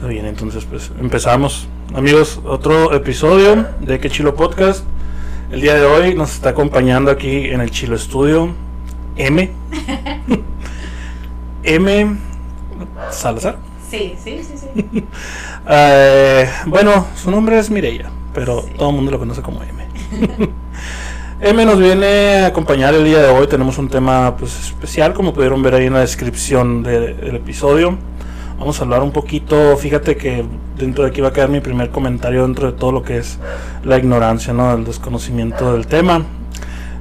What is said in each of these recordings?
Está bien, entonces pues empezamos. Amigos, otro episodio de Que Chilo Podcast. El día de hoy nos está acompañando aquí en el Chilo Estudio M. M. Salazar. Sí, sí, sí, sí. Eh, bueno, su nombre es Mireya, pero todo el mundo lo conoce como M. M nos viene a acompañar el día de hoy. Tenemos un tema pues, especial, como pudieron ver ahí en la descripción de- del episodio. Vamos a hablar un poquito. Fíjate que dentro de aquí va a quedar mi primer comentario dentro de todo lo que es la ignorancia, ¿no? El desconocimiento del tema.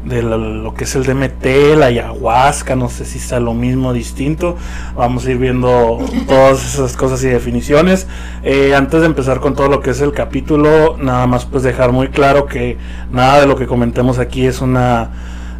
De lo, que es el DMT, la ayahuasca, no sé si sea lo mismo, distinto. Vamos a ir viendo todas esas cosas y definiciones. Eh, antes de empezar con todo lo que es el capítulo, nada más pues dejar muy claro que nada de lo que comentemos aquí es una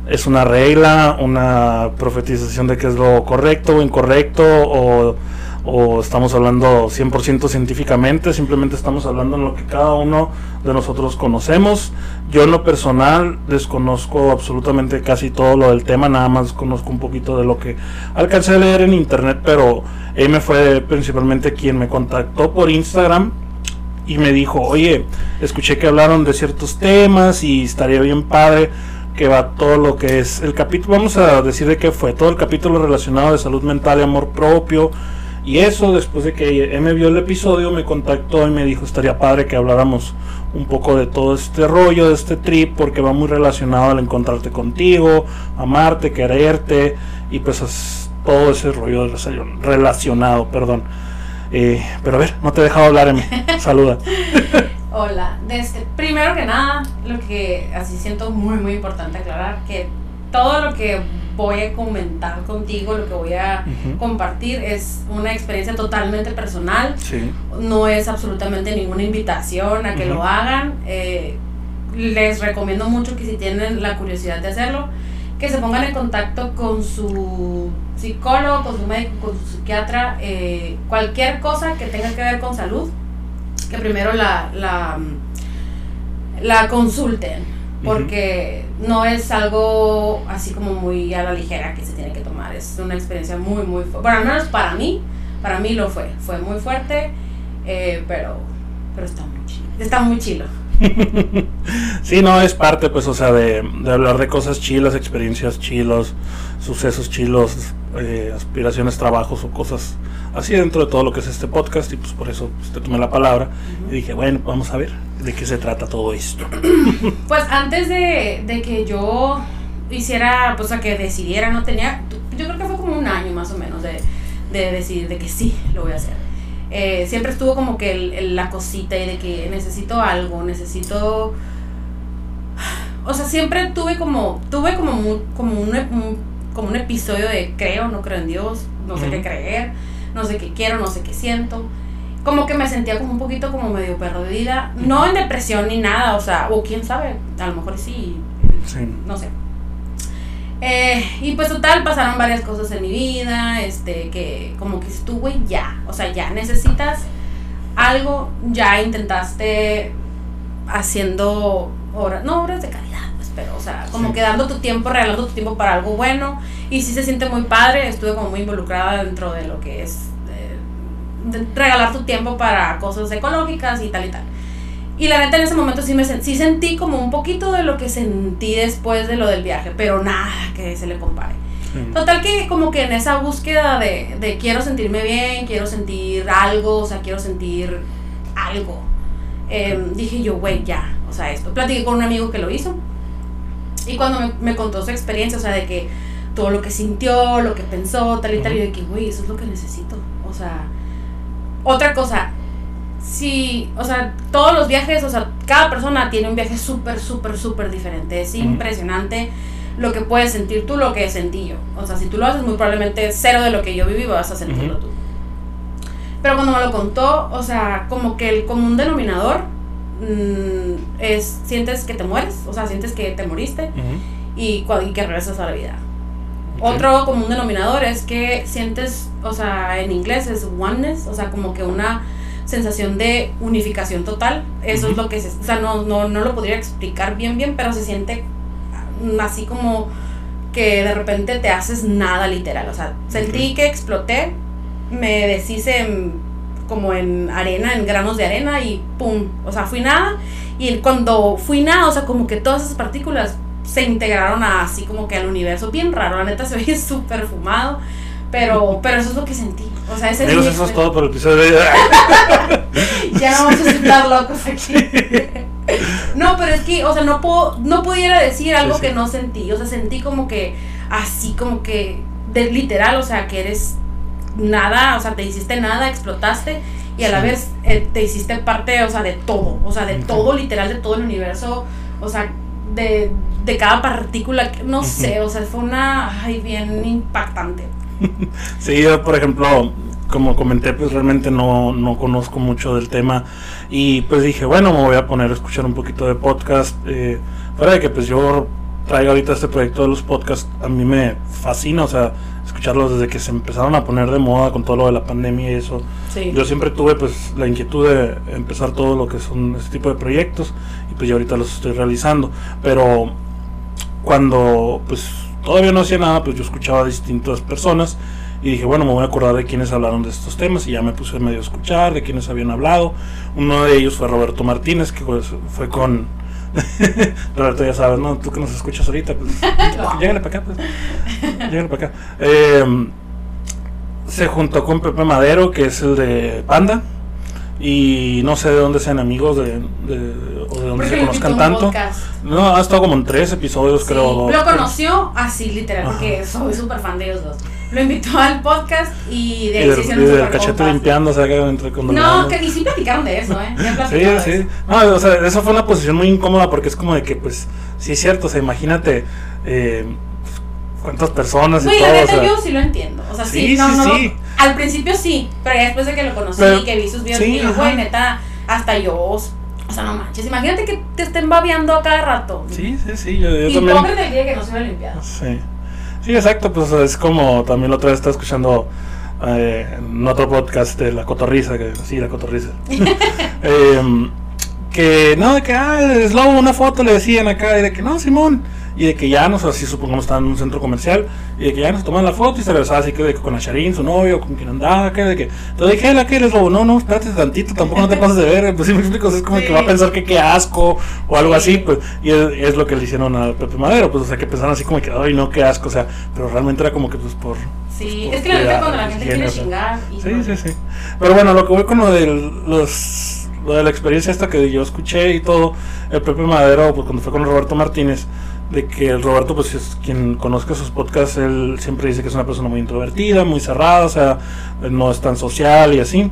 es una regla, una profetización de qué es lo correcto o incorrecto o, o estamos hablando 100% científicamente, simplemente estamos hablando en lo que cada uno de nosotros conocemos. Yo en lo personal desconozco absolutamente casi todo lo del tema, nada más conozco un poquito de lo que alcancé a leer en internet, pero él fue principalmente quien me contactó por Instagram y me dijo, oye, escuché que hablaron de ciertos temas y estaría bien padre que va todo lo que es el capítulo, vamos a decir de qué fue, todo el capítulo relacionado de salud mental y amor propio. Y eso, después de que me vio el episodio, me contactó y me dijo, estaría padre que habláramos un poco de todo este rollo, de este trip, porque va muy relacionado al encontrarte contigo, amarte, quererte, y pues es todo ese rollo relacion- relacionado, perdón. Eh, pero a ver, no te he dejado hablar, Emi. Saluda. Hola. Desde, primero que nada, lo que así siento muy, muy importante aclarar, que todo lo que voy a comentar contigo, lo que voy a compartir es una experiencia totalmente personal. Sí. No es absolutamente ninguna invitación a que lo hagan. Eh, les recomiendo mucho que si tienen la curiosidad de hacerlo, que se pongan en contacto con su psicólogo, con su médico, con su psiquiatra, eh, cualquier cosa que tenga que ver con salud, que primero la, la, la consulten, porque no es algo así como muy a la ligera que se tiene que tomar, es una experiencia muy, muy fuerte. Bueno, al menos para mí, para mí lo fue, fue muy fuerte, eh, pero, pero está muy chilo. Está muy chilo. Sí, no, es parte, pues, o sea, de, de hablar de cosas chilas, experiencias chilos, sucesos chilos, eh, aspiraciones, trabajos o cosas así dentro de todo lo que es este podcast. Y pues por eso pues, te tomé la palabra y dije, bueno, vamos a ver de qué se trata todo esto. Pues antes de, de que yo hiciera, pues a que decidiera, no tenía, yo creo que fue como un año más o menos de, de decidir de que sí, lo voy a hacer. Eh, siempre estuvo como que el- el- la cosita y de que necesito algo, necesito... O sea, siempre tuve como, tuve como, como, un, como un episodio de creo, no creo en Dios, no sé qué creer, no sé qué quiero, no sé qué siento. Como que me sentía como un poquito como medio perdida, no en depresión ni nada, o sea, o quién sabe, a lo mejor sí, Sí. no sé. Eh, y pues total, pasaron varias cosas en mi vida, este, que como que güey, ya, o sea, ya necesitas algo, ya intentaste haciendo obras, no obras de caridad, pues, pero, o sea, como Sí. que dando tu tiempo, regalando tu tiempo para algo bueno, y sí se siente muy padre, estuve como muy involucrada dentro de lo que es eh, de regalar tu tiempo para cosas ecológicas y tal y tal. Y la neta en ese momento sí me sí sentí como un poquito de lo que sentí después de lo del viaje, pero nada que se le compare. Total que como que en esa búsqueda de, de quiero sentirme bien, quiero sentir algo, o sea, quiero sentir algo. eh, dije yo, güey, ya, o sea, esto. Platiqué con un amigo que lo hizo y cuando me, me contó su experiencia, o sea, de que todo lo que sintió, lo que pensó, tal y tal, yo de que, güey, eso es lo que necesito. O sea, otra cosa, sí, o sea, todos los viajes, o sea, cada persona tiene un viaje súper, súper, súper diferente. Es impresionante lo que puedes sentir tú, lo que sentí yo. O sea, si tú lo haces, muy probablemente cero de lo que yo viví vas a sentirlo tú. Pero cuando me lo contó, o sea, como que el común denominador mm, es, sientes que te mueres, o sea, sientes que te moriste y, cua- y que regresas a la vida. Ok. Otro común denominador es que sientes, o sea, en inglés es oneness, o sea, como que una sensación de unificación total. Eso es lo que se, o sea, no, no, no lo podría explicar bien, bien, pero se siente mm, así como que de repente te haces nada literal. O sea, sentí que exploté, me deshice en como en arena, en granos de arena y pum, o sea, fui nada. Y cuando fui nada, o sea, como que todas esas partículas se integraron así como que al universo, bien raro, la neta se veía súper fumado. Pero, pero eso es lo que sentí. O sea, ese Amigos, eso es todo por el episodio de Ya no vamos a estar locos aquí. no, pero es que, o sea, no puedo, no pudiera decir algo Sí, sí. que no sentí. O sea, sentí como que, así como que, de literal, o sea, que eres nada, o sea, te hiciste nada, explotaste y a la vez eh, te hiciste parte, o sea, de todo, o sea, de todo, literal, de todo el universo, o sea, de, de cada partícula, no sé, o sea, fue una, ay, bien impactante. Sí, yo por ejemplo, como comenté, pues realmente no, no conozco mucho del tema y pues dije, bueno, me voy a poner a escuchar un poquito de podcast. Eh, fuera de que pues yo traigo ahorita este proyecto de los podcasts, a mí me fascina, o sea, escucharlos desde que se empezaron a poner de moda con todo lo de la pandemia y eso. Sí. Yo siempre tuve pues la inquietud de empezar todo lo que son este tipo de proyectos y pues yo ahorita los estoy realizando, pero cuando pues todavía no hacía nada, pues yo escuchaba a distintas personas y dije, bueno, me voy a acordar de quienes hablaron de estos temas y ya me puse medio a escuchar de quienes habían hablado. Uno de ellos fue Roberto Martínez, que pues, fue con... Roberto, ya sabes, ¿no? Tú que nos escuchas ahorita, pues... llégale para acá, pues. Llégale para acá. Eh, se juntó con Pepe Madero, que es el de Panda. Y no sé de dónde sean amigos de, de- o de dónde se conozcan tanto. podcast. No, ha estado como en tres episodios, Sí, creo. dos, lo tres. conoció así, literal, porque soy súper fan de ellos dos. Lo invitó al podcast y de Y ahí se y hicieron del cachete limpiando, o sea, que No, que ni sí platicaron de eso, ¿eh? Ya Sí, sí. eso. No, o sea, eso fue una posición muy incómoda porque es como de que, pues, sí es cierto, o sea, imagínate eh, cuántas personas y la todo, o neta sea, yo sí lo entiendo. O sea, sí, Sí, no, sí, no. sí. Al principio sí, pero ya después de que lo conocí Pero- y que vi sus videos, sí, dije, ajá. güey, neta, hasta yo. O sea, no manches. Imagínate que te estén babeando a cada rato. sí, sí, sí, yo, yo también. Hipócrita el día que no se hubiera limpiado. Sí. Sí, exacto, pues es como también la otra vez estaba escuchando eh, en otro podcast de La Cotorriza, que sí, La Cotorriza. Em, que no, de que, ah, es lobo, una foto le decían acá, y de que no, Simón. Y de que ya nos, así supongamos, estaban en un centro comercial, y de que ya nos toman la foto y se regresaba así que, de que con Asharin, su novio, con quien andaba, que de que. Entonces dije, ¿la que eres lobo? No, no, espérate tantito, tampoco no te pases de ver. Pues sí me explico, es como Sí. que va a pensar que qué asco o algo Sí. así, pues. Y es, es lo que le hicieron a Pepe Madero, pues, o sea, que pensaron así como que, ay, no, qué asco, o sea, pero realmente era como que, pues, por. Sí, pues, es que la cuidar, cuando la gente quiere o sea. chingar. y Sí, no. sí, sí. Pero bueno, lo que voy con lo de los lo de la experiencia esta que yo escuché y todo, el Pepe Madero, pues cuando fue con Roberto Martínez, de que el Roberto, pues es quien conozca sus podcasts, él siempre dice que es una persona muy introvertida, muy cerrada, o sea, no es tan social y así.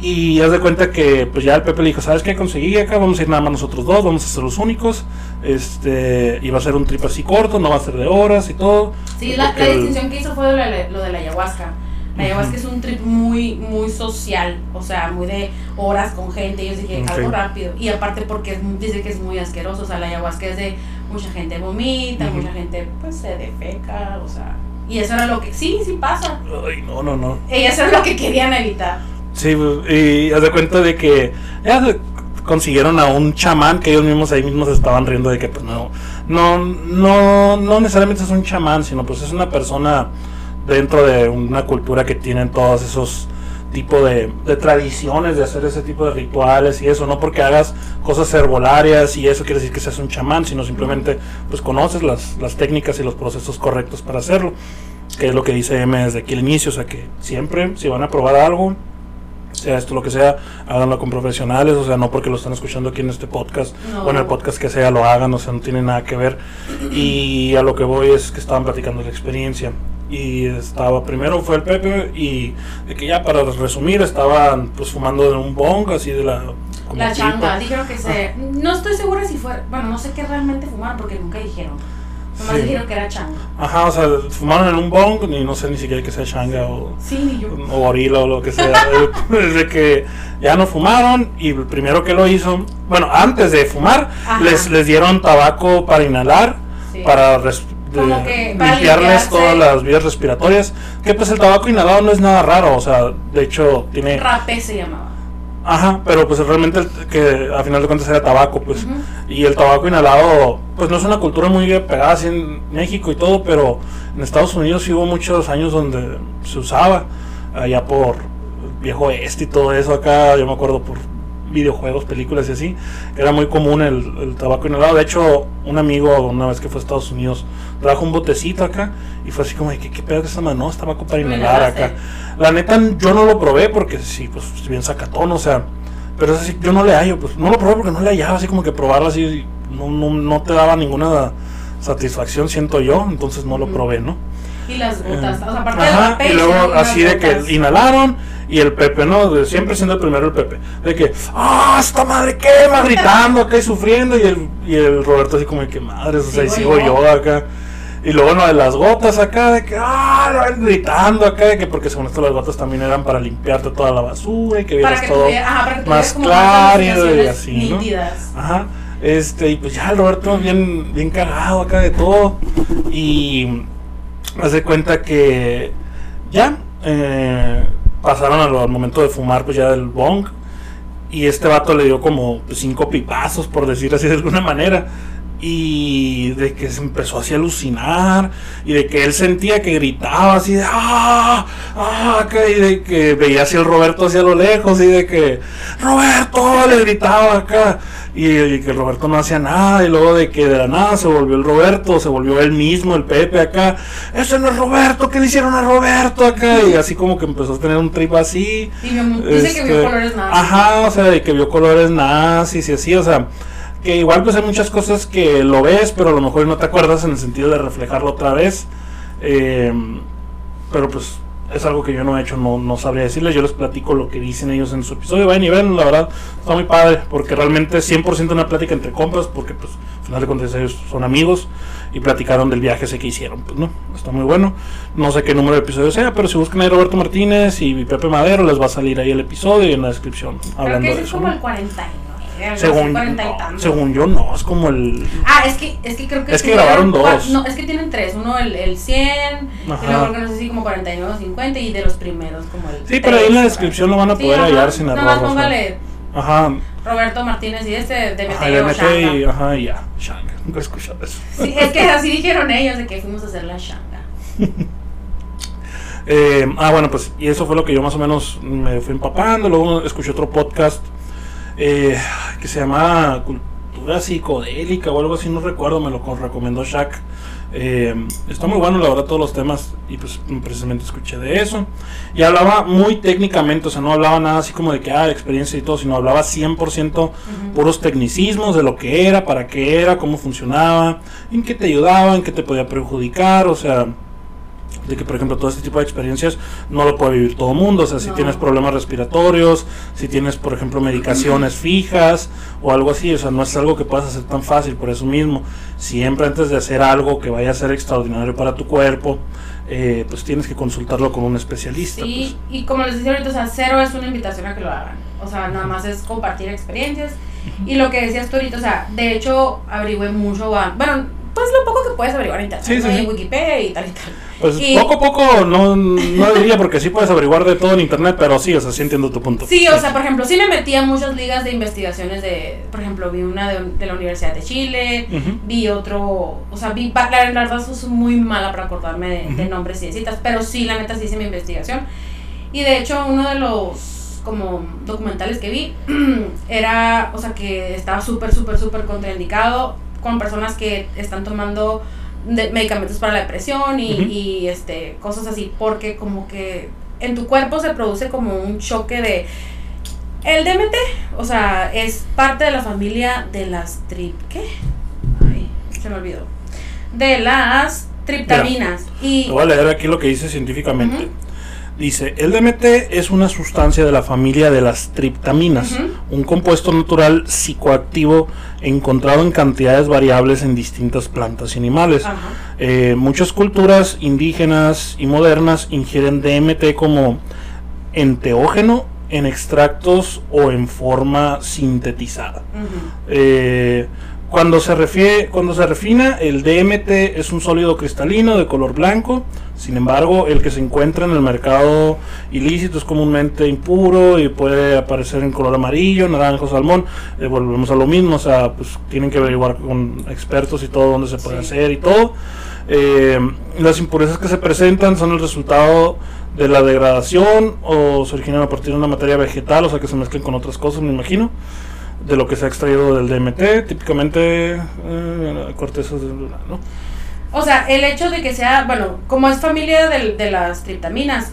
Y haz de cuenta que pues ya el Pepe le dijo, ¿sabes qué conseguí acá? Vamos a ir nada más nosotros dos, vamos a ser los únicos. Este, y va a ser un trip así corto, no va a ser de horas y todo. Sí, la, la el- distinción que hizo fue lo de, lo de la ayahuasca. La ayahuasca es un trip muy, muy social, o sea, muy de horas con gente. Yo dije, Ok. algo rápido. Y aparte porque es, dice que es muy asqueroso, o sea, la ayahuasca es de mucha gente vomita, mucha gente pues se defeca, o sea. Y eso era lo que, sí, sí pasa. Ay, no, no, no. Y eso era lo que querían evitar. Sí, y haz de cuenta de que ya se consiguieron a un chamán que ellos mismos ahí mismos estaban riendo de que pues no, no, no, no necesariamente es un chamán, sino pues es una persona dentro de una cultura que tienen todos esos tipo de, de tradiciones de hacer ese tipo de rituales y eso, no porque hagas cosas herbolarias y eso quiere decir que seas un chamán, sino simplemente pues conoces las, las técnicas y los procesos correctos para hacerlo, que es lo que dice M desde aquí al inicio, o sea que siempre si van a probar algo, sea esto lo que sea, háganlo con profesionales, o sea, no porque lo están escuchando aquí en este podcast No. o en el podcast que sea lo hagan, o sea, no tiene nada que ver. Y a lo que voy es que estaban platicando la experiencia. Y estaba, primero fue el Pepe y de que ya para resumir estaban pues fumando de un bong así de la... como La changa, dijeron que se. No estoy segura si fue. Bueno, no sé qué realmente fumaron porque nunca dijeron. Nomás Sí. dijeron que era changa. Ajá, o sea, fumaron en un bong y no sé ni siquiera que sea changa o... Sí, yo. o gorila o lo que sea. Desde que ya no fumaron y el primero que lo hizo, bueno, antes de fumar, Ajá. les, les dieron tabaco para inhalar, Sí. para, res- de- limpiarles todas las vías respiratorias. Que pues el tabaco inhalado no es nada raro, o sea, de hecho tiene... Rapé se llamaba. Ajá, pero pues realmente el- que a final de cuentas era tabaco, pues. Y el tabaco inhalado, pues no es una cultura muy pegada así en México y todo, pero en Estados Unidos sí hubo muchos años donde se usaba, allá por viejo este y todo eso acá, yo me acuerdo por videojuegos, películas y así, era muy común el, el tabaco inhalado. De hecho, un amigo una vez que fue a Estados Unidos trajo un botecito acá y fue así como que qué pedo que esta mano, no, es tabaco para inhalar acá. La neta yo no lo probé porque sí, pues bien sacatón, o sea, pero es así, yo no le hallo, pues no lo probé porque no le hallaba así como que probarlo así, no, no, no te daba ninguna satisfacción, siento yo, entonces no lo probé, ¿no? Y las gotas, o sea, aparte Ajá, y luego así de que inhalaron y el Pepe, ¿no? De siempre siendo el primero el Pepe. De que, ¡ah, esta madre quema! Gritando acá y sufriendo. Y el, y el Roberto así como de que madres, o sea, y Sigo yo. yo acá. Y luego no de las gotas acá, de que, ¡ah! Gritando acá, de que porque según esto las gotas también eran para limpiarte toda la basura y que vieras que todo tuviera, ajá, más claro y así, ¿no? Ajá. Este, y pues ya el Roberto bien, bien cagado acá de todo. Y hace cuenta que ya eh, pasaron al, momento de fumar, pues ya del bong. Y este vato le dio como cinco pipazos, por decir así de alguna manera. Y de que se empezó así a alucinar. Y de que él sentía que gritaba así de ¡Ah! ¡Ah! acá, Y de que veía así el Roberto hacia lo lejos. Y de que ¡Roberto! le gritaba acá. Y, y que el Roberto no hacía nada. Y luego de que de la nada se volvió el Roberto. Se volvió él mismo, el Pepe acá. Ese no es Roberto. ¿Qué le hicieron a Roberto acá? Y así como que empezó a tener un trip así. Y dice que vio Este, colores nazis. Ajá, o sea, de que vio colores nazis y así, o sea, que igual pues hay muchas cosas que lo ves, pero a lo mejor no te acuerdas en el sentido de reflejarlo otra vez. eh, pero pues es algo que yo no he hecho, no, no sabría decirles, yo les platico lo que dicen ellos en su episodio, vayan y ven, la verdad, está muy padre, porque realmente es 100% una plática entre compas, porque pues al final de cuentas ellos son amigos y platicaron del viaje ese que hicieron, pues no, está muy bueno, no sé qué número de episodio sea, pero si buscan ahí Roberto Martínez y Pepe Madero, les va a salir ahí el episodio y en la descripción Creo hablando que ese de es como ¿no? el 49. Según, 40 y no, tantos. según yo no, es como el... Ah, es que, es que creo que Es que grabaron dos. No, es que tienen tres. Uno el, el 100, Ajá. y luego creo que no sé si como 49 o 50, y de los primeros como el. Sí, pero ahí en la 3, descripción lo van a Sí, poder ajá. hallar sin error. póngale Ajá, Roberto Martínez y este de Meteo y, ajá, y ya, Shanga, nunca he escuchado eso. Sí, es que así dijeron ellos de que fuimos a hacer la Shanga. Eh, ah, bueno, pues, y eso fue lo que yo más o menos me fui empapando. Luego escuché otro podcast eh, que se llama Cultura Psicodélica o algo así, no recuerdo, me lo co- recomendó Shaq. Eh, está muy bueno, la verdad, todos los temas, y pues precisamente escuché de eso. Y hablaba muy técnicamente, o sea, no hablaba nada así como de que, ah, experiencia y todo, sino hablaba 100% puros tecnicismos de lo que era, para qué era, cómo funcionaba, en qué te ayudaba, en qué te podía perjudicar, o sea, de que por ejemplo todo este tipo de experiencias no lo puede vivir todo el mundo, o sea, si No. tienes problemas respiratorios, si tienes por ejemplo medicaciones fijas o algo así, o sea, no es algo que puedas hacer tan fácil, por eso mismo, siempre antes de hacer algo que vaya a ser extraordinario para tu cuerpo, eh, pues tienes que consultarlo con un especialista. Sí, y como les decía ahorita, o sea, cero es una invitación a que lo hagan. O sea, nada más es compartir experiencias. Y lo que decías tú ahorita, o sea, de hecho, averigüé mucho. Bueno, pues lo poco que puedes averiguar en internet, Sí, sí, sí. en Wikipedia y tal y tal. Pues Y- poco a poco, no, no diría porque sí puedes averiguar de todo en internet, pero sí, o sea, sí entiendo tu punto. Sí, o sea, por ejemplo, sí me metí a muchas ligas de investigaciones de, por ejemplo, vi una de, de la Universidad de Chile, vi otro, o sea, vi, la, la verdad soy muy mala para acordarme de, nombres y de citas, pero sí, la neta sí hice mi investigación. Y de hecho, uno de los como documentales que vi era, o sea, que estaba súper, súper, súper contraindicado con personas que están tomando de- medicamentos para la depresión y, y, este, cosas así, porque como que en tu cuerpo se produce como un choque de... El DMT, o sea, es parte de la familia de las trip... ¿Qué? Ay, se me olvidó. De las triptaminas. Y... Te voy a leer aquí lo que dice científicamente. Ujú. Dice, el DMT es una sustancia de la familia de las triptaminas, un compuesto natural psicoactivo encontrado en cantidades variables en distintas plantas y animales. Eh, muchas culturas indígenas y modernas ingieren DMT como enteógeno en extractos o en forma sintetizada. Eh, cuando se refiere, cuando se refina, el DMT es un sólido cristalino de color blanco. Sin embargo, el que se encuentra en el mercado ilícito es comúnmente impuro y puede aparecer en color amarillo, naranja o salmón. Eh, volvemos a lo mismo, o sea, pues tienen que averiguar con expertos y todo dónde se puede Sí. hacer y todo. Eh, las impurezas que se presentan son el resultado de la degradación o se originan a partir de una materia vegetal, o sea que se mezclen con otras cosas, me imagino, de lo que se ha extraído del DMT, típicamente eh, cortezas de ¿no? O sea, el hecho de que sea, bueno, como es familia de, de las triptaminas,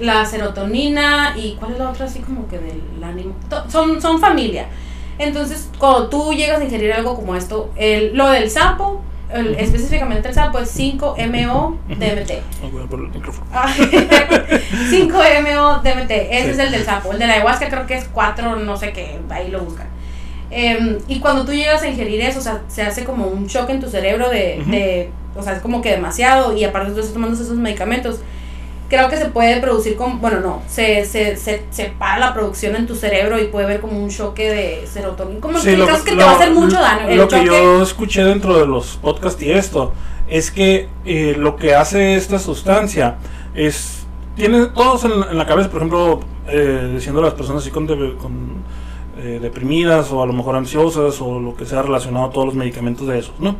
la serotonina y cuál es la otra así como que del ánimo, son, son familia. Entonces, cuando tú llegas a ingerir algo como esto, el, lo del sapo, específicamente el sapo es 5-MO-DMT. 5-MO-DMT, ese es el del sapo. El de la ayahuasca creo que es 4, no sé qué, ahí lo buscan. Em, y cuando tú llegas a ingerir eso, o sea, se hace como un shock en tu cerebro de, de o sea, es como que demasiado, y aparte tú estás tomando esos medicamentos, creo que se puede producir como, bueno, no, se, se, se, se, para la producción en tu cerebro y puede haber como un choque de serotonina. Como sí, lo, que te va a hacer mucho daño. lo que yo escuché dentro de los podcasts y esto es que eh, lo que hace esta sustancia es, tiene todos en, la cabeza, por ejemplo, eh, diciendo a las personas así con, con eh, deprimidas o a lo mejor ansiosas o lo que sea relacionado a todos los medicamentos de esos, ¿no?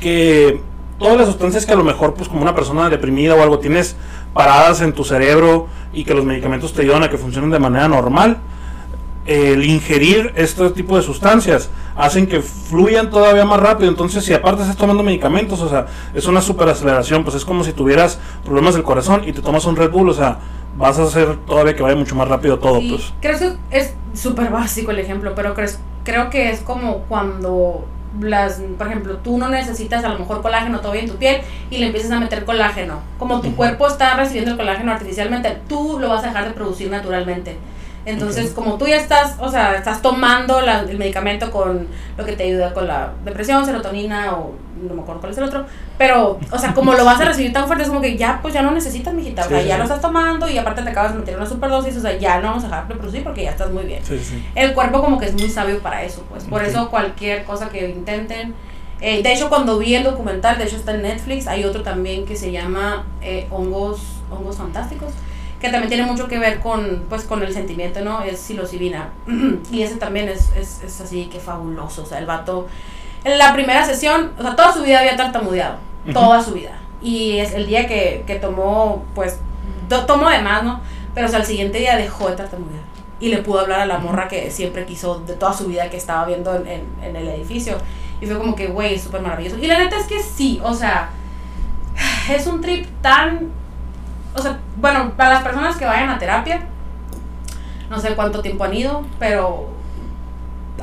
Que todas las sustancias que a lo mejor, pues como una persona deprimida o algo, tienes paradas en tu cerebro y que los medicamentos te ayudan a que funcionen de manera normal, el ingerir este tipo de sustancias hacen que fluyan todavía más rápido. Entonces, si aparte estás tomando medicamentos, o sea, es una super aceleración, pues es como si tuvieras problemas del corazón y te tomas un Red Bull, o sea, vas a hacer todavía que vaya mucho más rápido todo. pues. Creo que es súper básico el ejemplo, pero creo que es como cuando las, por ejemplo, tú no necesitas a lo mejor colágeno todavía en tu piel y le empiezas a meter colágeno. Como tu cuerpo está recibiendo el colágeno artificialmente, tú lo vas a dejar de producir naturalmente. Entonces, como tú ya estás, o sea, estás tomando el medicamento con lo que te ayuda con la depresión, serotonina o no me acuerdo cuál es el otro, pero, o sea, como lo vas a recibir tan fuerte, es como que ya, pues ya no necesitas, mijita, o sea, ya lo estás tomando y aparte te acabas de meter una superdosis, o sea, ya no vamos a dejar de producir porque ya estás muy bien. El cuerpo como que es muy sabio para eso, pues, por eso cualquier cosa que intenten, eh, de hecho, cuando vi el documental, de hecho está en Netflix, hay otro también que se llama eh, Hongos, Hongos Fantásticos, que también tiene mucho que ver con, pues, con el sentimiento, ¿no? Es psilocibina. y ese también es, es, es, así que fabuloso. O sea, el vato, en la primera sesión, o sea, toda su vida había tartamudeado. Toda su vida. Y es el día que, que tomó, pues, tomó de más, ¿no? Pero, o sea, el siguiente día dejó de tartamudear. Y le pudo hablar a la morra que siempre quiso, de toda su vida que estaba viendo en, en, en el edificio. Y fue como que, güey, es súper maravilloso. Y la neta es que sí, o sea, es un trip tan o sea, bueno, para las personas que vayan a terapia, no sé cuánto tiempo han ido, pero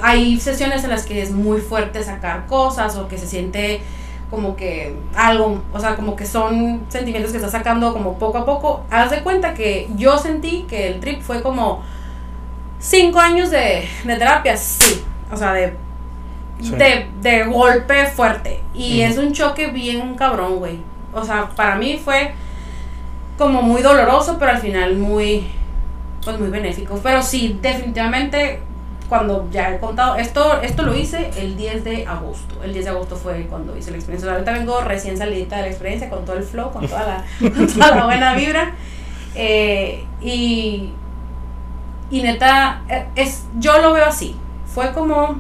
hay sesiones en las que es muy fuerte sacar cosas o que se siente como que algo, o sea, como que son sentimientos que estás sacando como poco a poco. Haz de cuenta que yo sentí que el trip fue como cinco años de, terapia, sí, o sea, de, de, golpe fuerte. Y es un choque bien cabrón, güey. O sea, para mí fue como muy doloroso, pero al final muy, pues muy benéfico. Pero sí, definitivamente, cuando ya he contado, esto, esto lo hice el 10 de agosto. El 10 de agosto fue cuando hice la experiencia. ahorita vengo recién salida de la experiencia, con todo el flow, con toda la, con toda la buena vibra. Eh, y, y neta, eh, es, yo lo veo así. Fue como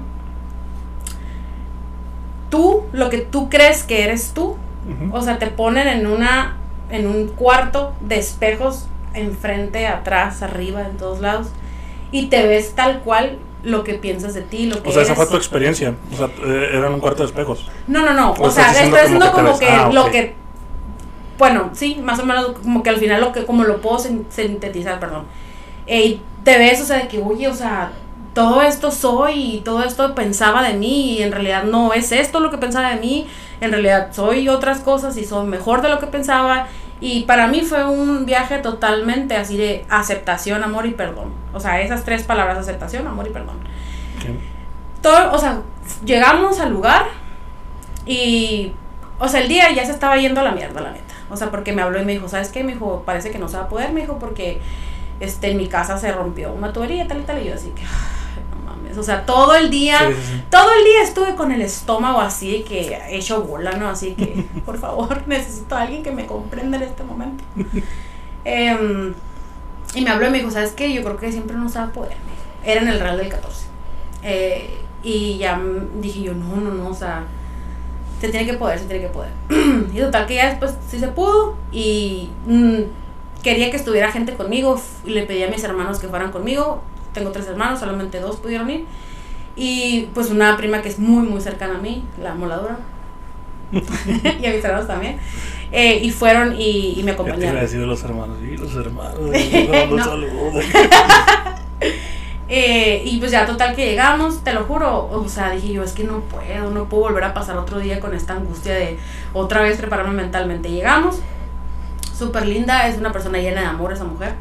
tú, lo que tú crees que eres tú. O sea, te ponen en una en un cuarto de espejos enfrente, atrás, arriba, en todos lados. Y te ves tal cual lo que piensas de ti, lo que O sea, esa fue tu experiencia. O sea, eh, era en un cuarto de espejos. No, no, no. O, sea, estoy diciendo como que, ah, lo que. Bueno, sí, más o menos como que al final lo que, como lo puedo sintetizar, perdón. Eh, y te ves, o sea, de que, oye, o sea, todo esto soy y todo esto pensaba de mí y en realidad no es esto lo que pensaba de mí, en realidad soy otras cosas y soy mejor de lo que pensaba y para mí fue un viaje totalmente así de aceptación, amor y perdón. O sea, esas tres palabras, aceptación, amor y perdón. Todo, o sea, llegamos al lugar y, o sea, el día ya se estaba yendo a la mierda, la neta. O sea, porque me habló y me dijo, ¿sabes qué? Me dijo, parece que no se va a poder, me dijo, porque este, en mi casa se rompió una tubería, tal y tal. Y yo así que, o sea, todo el día, todo el día estuve con el estómago así que he hecho bola, ¿no? Así que, por favor, necesito a alguien que me comprenda en este momento. Em, y me habló y me dijo, ¿sabes qué? Yo creo que siempre no se va a poder. Era en el Real del 14. Eh, y ya dije yo, no, no, no, o sea, se tiene que poder, se tiene que poder. y total que ya después sí se pudo y... Mm, quería que estuviera gente conmigo y le pedí a mis hermanos que fueran conmigo. Tengo tres hermanos, solamente dos pudieron ir. Y pues una prima que es muy, muy cercana a mí, la moladora. y a mis hermanos también. Eh, y fueron y, y me acompañaron. Ya te los hermanos, sí, los hermanos. no. Eh, y pues ya total que llegamos, te lo juro, o sea, dije yo, es que no puedo, no puedo volver a pasar otro día con esta angustia de otra vez prepararme mentalmente. Llegamos, súper linda, es una persona llena de amor esa mujer.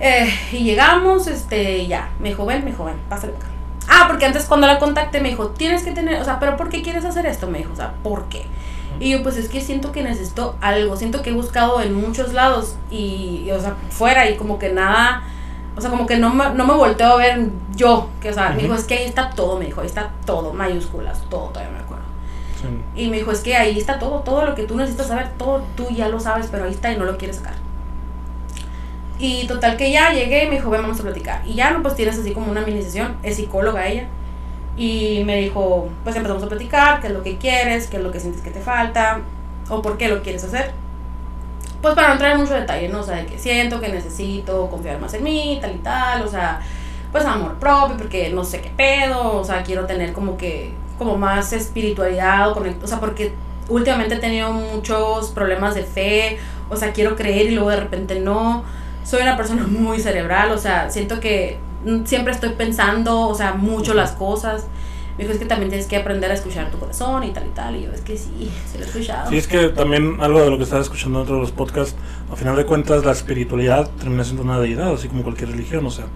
Eh, y llegamos, este, ya, me dijo, ven, me dijo, ven, pásale acá. Ah, porque antes cuando la contacté me dijo, tienes que tener, o sea, pero ¿por qué quieres hacer esto? Me dijo, o sea, ¿por qué? Y yo, pues es que siento que necesito algo, siento que he buscado en muchos lados y, o sea, fuera y como que nada, o sea, como que no me, no me volteo a ver yo, que, o sea, me dijo, es que ahí está todo, me dijo, ahí está todo, mayúsculas, todo, todavía me acuerdo. Y me dijo, es que ahí está todo, todo lo que tú necesitas saber, todo tú ya lo sabes, pero ahí está y no lo quieres sacar. Y total que ya llegué y me dijo, ven, vamos a platicar. Y ya, no, pues tienes así como una mini sesión, es psicóloga ella. Y me dijo, pues empezamos a platicar, qué es lo que quieres, qué es lo que sientes que te falta, o por qué lo quieres hacer. Pues para no entrar en mucho detalle, ¿no? O sea, de que siento que necesito confiar más en mí, tal y tal, o sea, pues amor propio, porque no sé qué pedo, o sea, quiero tener como que, como más espiritualidad, o, conect o sea, porque últimamente he tenido muchos problemas de fe, o sea, quiero creer y luego de repente no. Soy una persona muy cerebral, o sea, siento que Mm, siempre estoy pensando, o sea, mucho las cosas. Me dijo, es que también tienes que aprender a escuchar tu corazón y tal y tal. Y yo, es que sí, se lo he escuchado. Sí, es que también algo de lo que estaba escuchando dentro de los podcasts, a final de cuentas, la espiritualidad termina siendo una deidad, así como cualquier religión, o sea.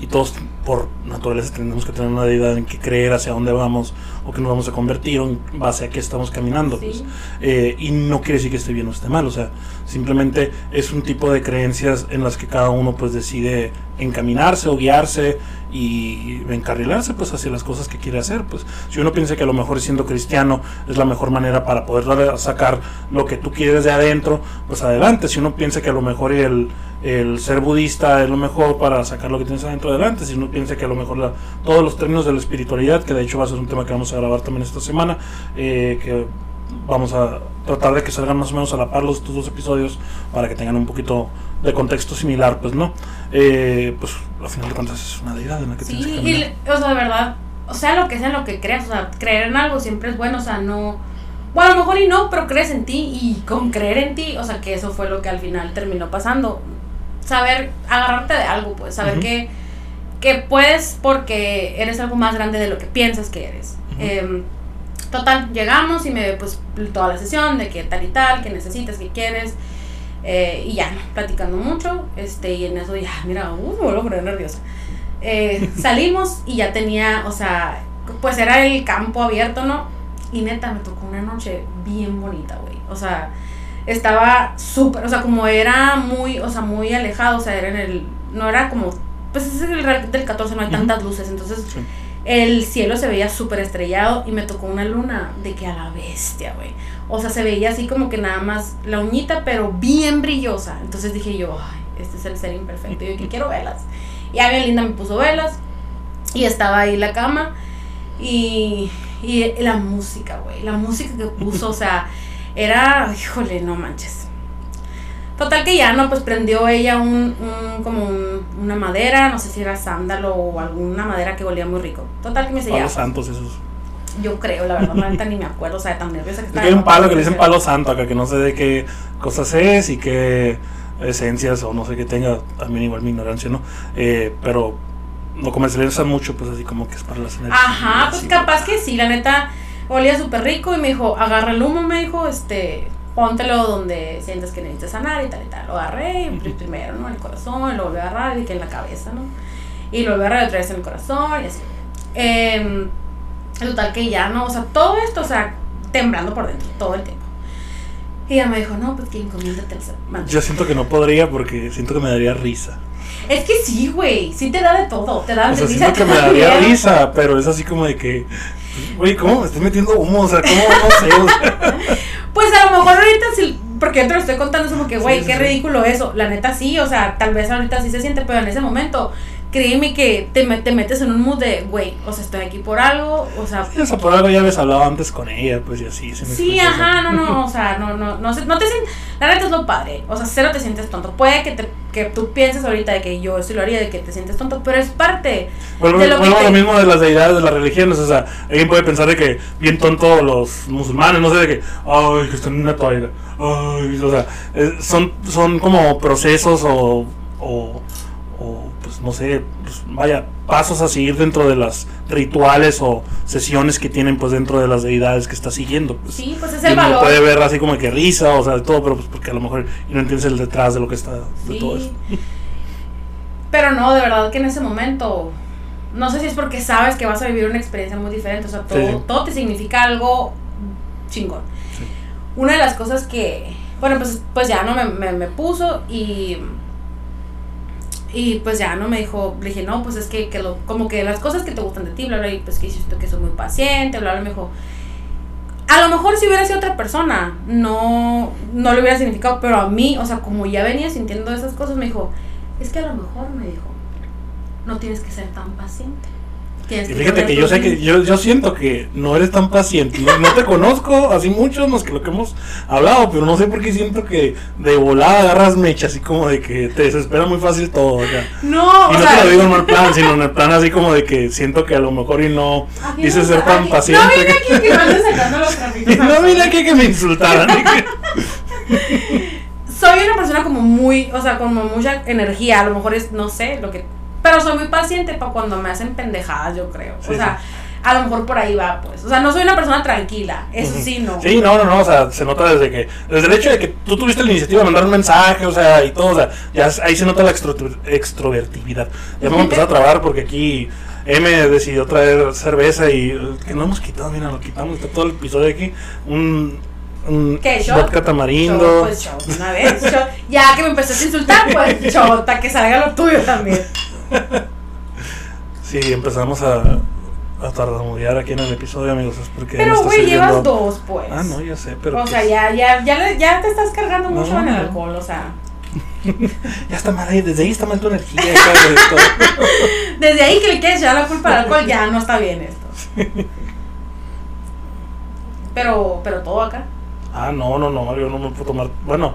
Y todos, por naturaleza, tenemos que tener una deidad en que creer hacia dónde vamos o que nos vamos a convertir o en base a qué estamos caminando. Pues. Eh, y no quiere decir que esté bien o esté mal, o sea, simplemente es un tipo de creencias en las que cada uno pues decide encaminarse o guiarse y encarrilarse pues hacia las cosas que quiere hacer pues si uno piensa que a lo mejor siendo cristiano es la mejor manera para poder sacar lo que tú quieres de adentro pues adelante si uno piensa que a lo mejor el, el ser budista es lo mejor para sacar lo que tienes adentro adelante si uno piensa que a lo mejor todos los términos de la espiritualidad que de hecho va a ser un tema que vamos a grabar también esta semana eh, que vamos a tratar de que salgan más o menos a la par los estos dos episodios para que tengan un poquito de contexto similar, pues no. Eh, pues al final de cuentas es una deidad en la que sí, tienes que y, o sea, de verdad, o sea, lo que sea lo que creas, o sea, creer en algo siempre es bueno, o sea, no. Bueno, a lo mejor y no, pero crees en ti y con creer en ti, o sea, que eso fue lo que al final terminó pasando. Saber agarrarte de algo, pues, saber que, que puedes porque eres algo más grande de lo que piensas que eres. Total, llegamos y me pues toda la sesión de que tal y tal, que necesitas, que quieres. Eh, y ya, platicando mucho. Este, y en eso ya, mira, uh, me vuelvo a poner nerviosa. Eh, salimos y ya tenía, o sea, pues era el campo abierto, ¿no? Y neta, me tocó una noche bien bonita, güey. O sea, estaba súper, o sea, como era muy, o sea, muy alejado, o sea, era en el, no era como, pues es el del 14, no hay tantas luces, entonces el cielo se veía súper estrellado y me tocó una luna de que a la bestia, güey. O sea, se veía así como que nada más la uñita, pero bien brillosa. Entonces dije yo, ay, este es el ser imperfecto. Y yo que quiero velas. Y a me puso velas. Y estaba ahí la cama. Y, y la música, güey. La música que puso, o sea, era, híjole, no manches. Total que ya, ¿no? Pues prendió ella un, un como una madera, no sé si era sándalo o alguna madera que olía muy rico. Total que me decía... Palos santos esos. Yo creo, la verdad, no ni me acuerdo, o sea, tan nerviosa que estaba. hay un palo que le dicen palo santo acá, que no sé de qué cosas es y qué esencias o no sé qué tenga, también igual mi ignorancia, ¿no? Eh, pero lo comercializan mucho, pues así como que es para las energías. Ajá, pues capaz que sí, la neta, olía súper rico y me dijo, agarra el humo, me dijo, este, póntelo donde sientes que necesitas sanar y tal y tal. Lo agarré primero, ¿no? En el corazón, lo volví a agarrar y que en la cabeza, ¿no? Y lo volví a agarrar otra vez en el corazón y así. Eh, total que ya, ¿no? O sea, todo esto, o sea, temblando por dentro, todo el tiempo. Y ella me dijo, no, pues que encomiéndate al Yo siento que no podría porque siento que me daría risa. Es que sí, güey, sí te da de todo, te da o sea, siento que me daría risa, pero es así como de que, güey, ¿cómo me estoy metiendo humo? O sea, ¿cómo no sé? Pues a lo mejor ahorita sí, porque yo te lo estoy contando, es como que, güey, qué ridículo eso. La neta sí, o sea, tal vez ahorita sí se siente, pero en ese momento créeme que te, te metes en un mood de, güey, o sea, estoy aquí por algo, o sea... o sea, por algo ya habías hablado antes con ella, pues y así. Se me sí, ajá, no, no, o sea, no, no, no, no te sientes, la neta es lo padre, o sea, cero te sientes tonto. Puede que, te, que tú pienses ahorita de que yo sí lo haría, de que te sientes tonto, pero es parte bueno, de lo, bueno, lo mismo de las deidades de las religiones, o sea, alguien puede pensar de que bien tonto los musulmanes, no sé, de que, ay, que están en una toalla, ay, o sea, son, son como procesos o, o pues no sé, pues, vaya, pasos a seguir dentro de las rituales o sesiones que tienen pues dentro de las deidades que está siguiendo. Pues. Sí, pues es el valor. puede ver así como que risa, o sea, de todo, pero pues porque a lo mejor no entiendes el detrás de lo que está de todo eso. Pero no, de verdad que en ese momento, no sé si es porque sabes que vas a vivir una experiencia muy diferente, o sea, todo, todo te significa algo chingón. Una de las cosas que, bueno, pues, pues ya no me, me puso y y pues ya, ¿no? Me dijo, le dije, no, pues es que, que lo, como que las cosas que te gustan de ti, bla, bla, y pues que hiciste que soy muy paciente, bla, bla, me dijo, a lo mejor si hubiera sido otra persona, no, no le hubiera significado, pero a mí, o sea, como ya venía sintiendo esas cosas, me dijo, es que a lo mejor, me dijo, no tienes que ser tan paciente. Y fíjate que yo sé que yo, yo siento que no eres tan paciente. No, te conozco así mucho más que lo que hemos hablado, pero no sé por qué siento que de volada agarras mecha, así como de que te desespera muy fácil todo. No, y no te lo digo en el plan, sino en el plan así como de que siento que a lo mejor y no dices ser tan paciente. No vine aquí que me sacando los trapitos. no vine aquí que me insultaran. Soy una persona como muy, o sea, como mucha energía. A lo mejor es, no sé, lo que pero soy muy paciente para cuando me hacen pendejadas, yo creo. o sea, a lo mejor por ahí va, pues. O sea, no soy una persona tranquila, eso sí, no. Sí, no, no, no, o sea, se nota desde que, desde el hecho de que tú tuviste la iniciativa de mandar un mensaje, o sea, y todo, o sea, ya ahí se nota la extrovertividad. Ya me voy a empezar a trabar porque aquí M decidió traer cerveza y que no hemos quitado, mira, lo quitamos, está todo el episodio aquí, un, un ¿Qué, vodka tamarindo. pues una vez, Ya que me empezaste a insultar, pues chota, que salga lo tuyo también. sí, empezamos a, a tardamudear aquí en el episodio, amigos. Es porque pero, güey, llevas dos, pues. Ah, no, ya sé, pero. O sea, pues ya, ya, ya, ya te estás cargando mucho en el alcohol, o sea. ya está mal ahí, desde ahí está mal tu energía. desde ahí que le quieres echar la culpa al alcohol, ya no está bien esto. pero, pero todo acá. Ah, no, no, no, yo no me puedo tomar. Bueno,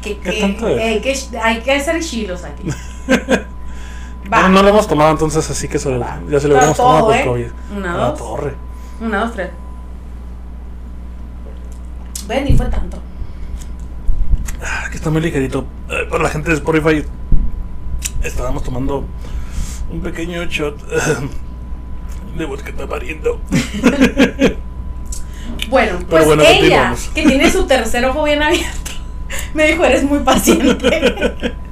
¿qué, qué, tanto es? Eh, que, hay que hacer chilos aquí. No lo hemos tomado entonces, así que ya se lo hubiéramos tomado por COVID. Una, dos. torre. Una, dos, tres. Ven, ni fue tanto. Ah, que está muy ligerito. Eh, para la gente de Spotify, estábamos tomando un pequeño shot de vodka está pariendo. bueno, pues ella, que tiene su tercer ojo bien abierto, me dijo, eres muy paciente.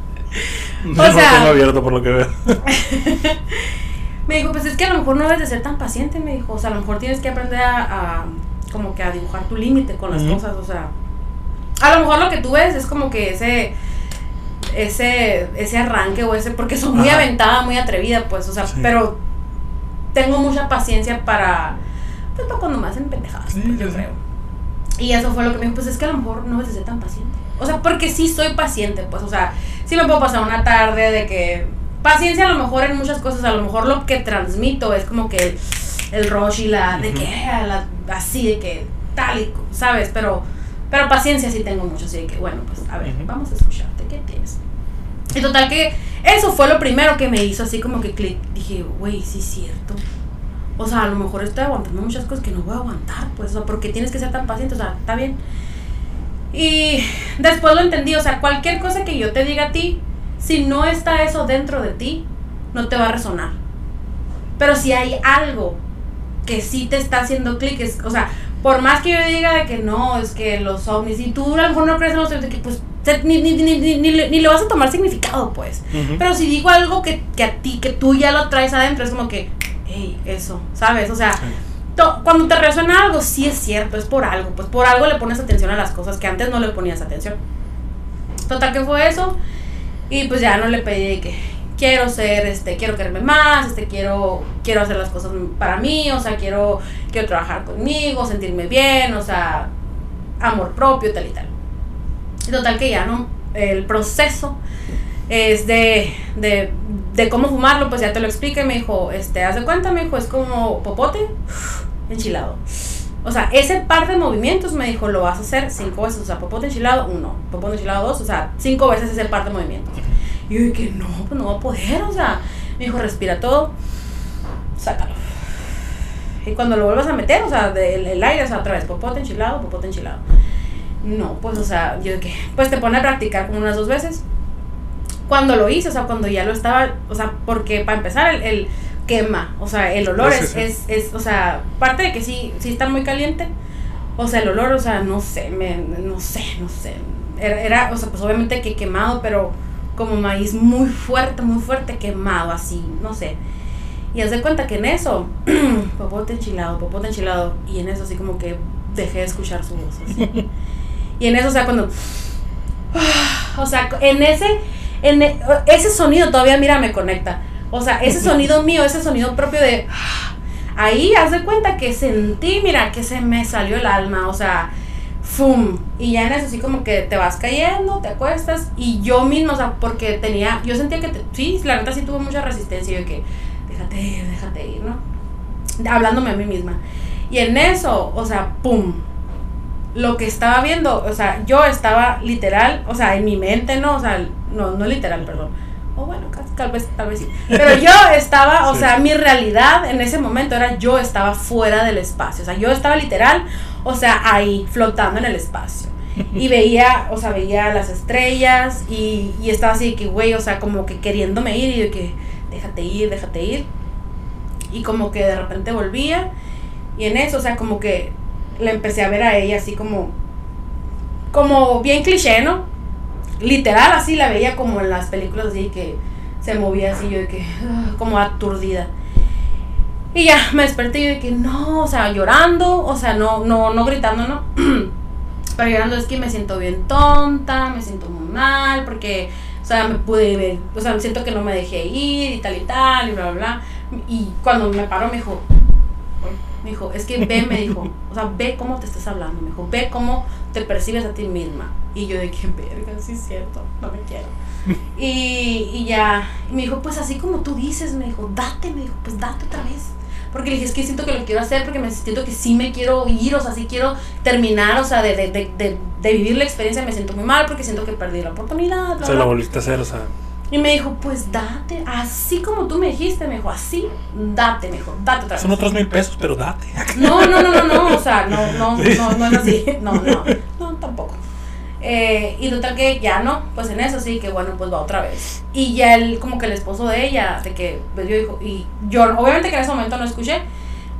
No, o sea, tengo abierto por lo que veo. me dijo, pues es que a lo mejor no debes de ser tan paciente, me dijo. O sea, a lo mejor tienes que aprender a, como que a dibujar tu límite con las cosas. O sea, a lo mejor lo que tú ves es como que ese ese ese arranque o ese porque soy muy aventada, muy atrevida, pues, o sea, pero tengo mucha paciencia para pues para cuando me hacen pendejadas, pues, yo creo. Y eso fue lo que me dijo, pues es que a lo mejor no debes de ser tan paciente. O sea, porque sí soy paciente, pues, o sea, sí me puedo pasar una tarde de que paciencia a lo mejor en muchas cosas, a lo mejor lo que transmito es como que el, el rush y la de que la, así de que tal y sabes, pero pero paciencia sí tengo mucho, así que bueno, pues a ver, vamos a escucharte, ¿qué tienes? Y total que eso fue lo primero que me hizo así como que clic, dije, güey, sí es cierto. O sea, a lo mejor estoy aguantando muchas cosas que no voy a aguantar, pues, o sea, porque tienes que ser tan paciente, o sea, está bien. Y después lo entendí, o sea, cualquier cosa que yo te diga a ti, si no está eso dentro de ti, no te va a resonar. Pero si hay algo que sí te está haciendo clic, o sea, por más que yo diga de que no, es que los ovnis, y tú a lo mejor no crees en los ovnis, pues ni, ni, ni, ni, ni, le vas a tomar significado, pues. Pero si digo algo que, que, a ti, que tú ya lo traes adentro, es como que, hey, eso, ¿sabes? O sea, cuando te resuena algo, sí es cierto, es por algo, pues por algo le pones atención a las cosas que antes no le ponías atención. Total que fue eso, y pues ya no le pedí que quiero ser, este, quiero quererme más, este, quiero, quiero hacer las cosas para mí, o sea, quiero, quiero trabajar conmigo, sentirme bien, o sea, amor propio, tal y tal. Total que ya no, el proceso es de, de de cómo fumarlo, pues ya te lo expliqué, me dijo, este, haz de cuenta, me dijo, es como popote enchilado. O sea, ese par de movimientos me dijo, lo vas a hacer cinco veces. O sea, popote enchilado, uno. Popote enchilado, dos. O sea, cinco veces ese par de movimientos. Y yo dije, no, pues no va a poder. O sea, me dijo, respira todo, sácalo. Y cuando lo vuelvas a meter, o sea, el, aire, o sea, otra vez, popote enchilado, popote enchilado. No, pues, o sea, yo dije, pues te pone a practicar como unas dos veces. Cuando lo hice, o sea, cuando ya lo estaba, o sea, porque para empezar, el, el quema, o sea, el olor es, es, es, o sea, parte de que sí, sí está muy caliente, o sea, el olor, o sea, no sé, me, no sé, no sé, era, era, o sea, pues obviamente que quemado, pero como maíz muy fuerte, muy fuerte, quemado, así, no sé. Y haz de cuenta que en eso, popote enchilado, popote enchilado, y en eso así como que dejé de escuchar su voz, así. y en eso, o sea, cuando, o sea, en ese, en ese sonido todavía, mira, me conecta o sea, ese sonido mío, ese sonido propio de... Ahí, haz de cuenta que sentí, mira, que se me salió el alma, o sea, ¡fum! Y ya en eso así como que te vas cayendo, te acuestas, y yo mismo, o sea, porque tenía, yo sentía que, te, sí, la neta sí tuvo mucha resistencia, y yo que, déjate ir, déjate ir, ¿no? Hablándome a mí misma. Y en eso, o sea, ¡pum! Lo que estaba viendo, o sea, yo estaba literal, o sea, en mi mente, ¿no? O sea, no, no literal, perdón o bueno, tal vez, tal vez sí. Pero yo estaba, o sea, mi realidad en ese momento era yo estaba fuera del espacio. O sea, yo estaba literal, o sea, ahí, flotando en el espacio. Y veía, o sea, veía las estrellas y, y estaba así de que, güey, o sea, como que queriéndome ir y de que, déjate ir, déjate ir. Y como que de repente volvía y en eso, o sea, como que le empecé a ver a ella así como, como bien cliché, ¿no? literal así la veía como en las películas así que se movía así yo de que ah, como aturdida. Y ya me desperté yo de que no o sea llorando o sea no no no gritando no pero llorando es que me siento bien tonta me siento muy mal porque o sea me pude o sea siento que no me dejé ir y tal y tal y bla bla bla. Y cuando me paró me dijo me dijo, es que ve, me dijo, o sea, ve cómo te estás hablando, me dijo, ve cómo te percibes a ti misma. Y yo de que, verga, sí es cierto, no me quiero. y, y ya, y me dijo, pues así como tú dices, me dijo, date, me dijo, pues date otra vez. Porque le dije, es que siento que lo quiero hacer, porque me siento que sí me quiero ir, o sea, sí quiero terminar, o sea, de, de, de, de vivir la experiencia, me siento muy mal porque siento que perdí la oportunidad. Se lo volviste a hacer, o sea. Y me dijo, pues date, así como tú me dijiste, me dijo, así, date, me dijo, date otra vez. Son otros mil pesos, pero date. No, no, no, no, no, o sea, no, no, no, no es así, no, no, no, tampoco. Eh, y total que ya no, pues en eso sí, que bueno, pues va otra vez. Y ya él, como que el esposo de ella, de que, pues yo dijo, y yo, obviamente que en ese momento no escuché,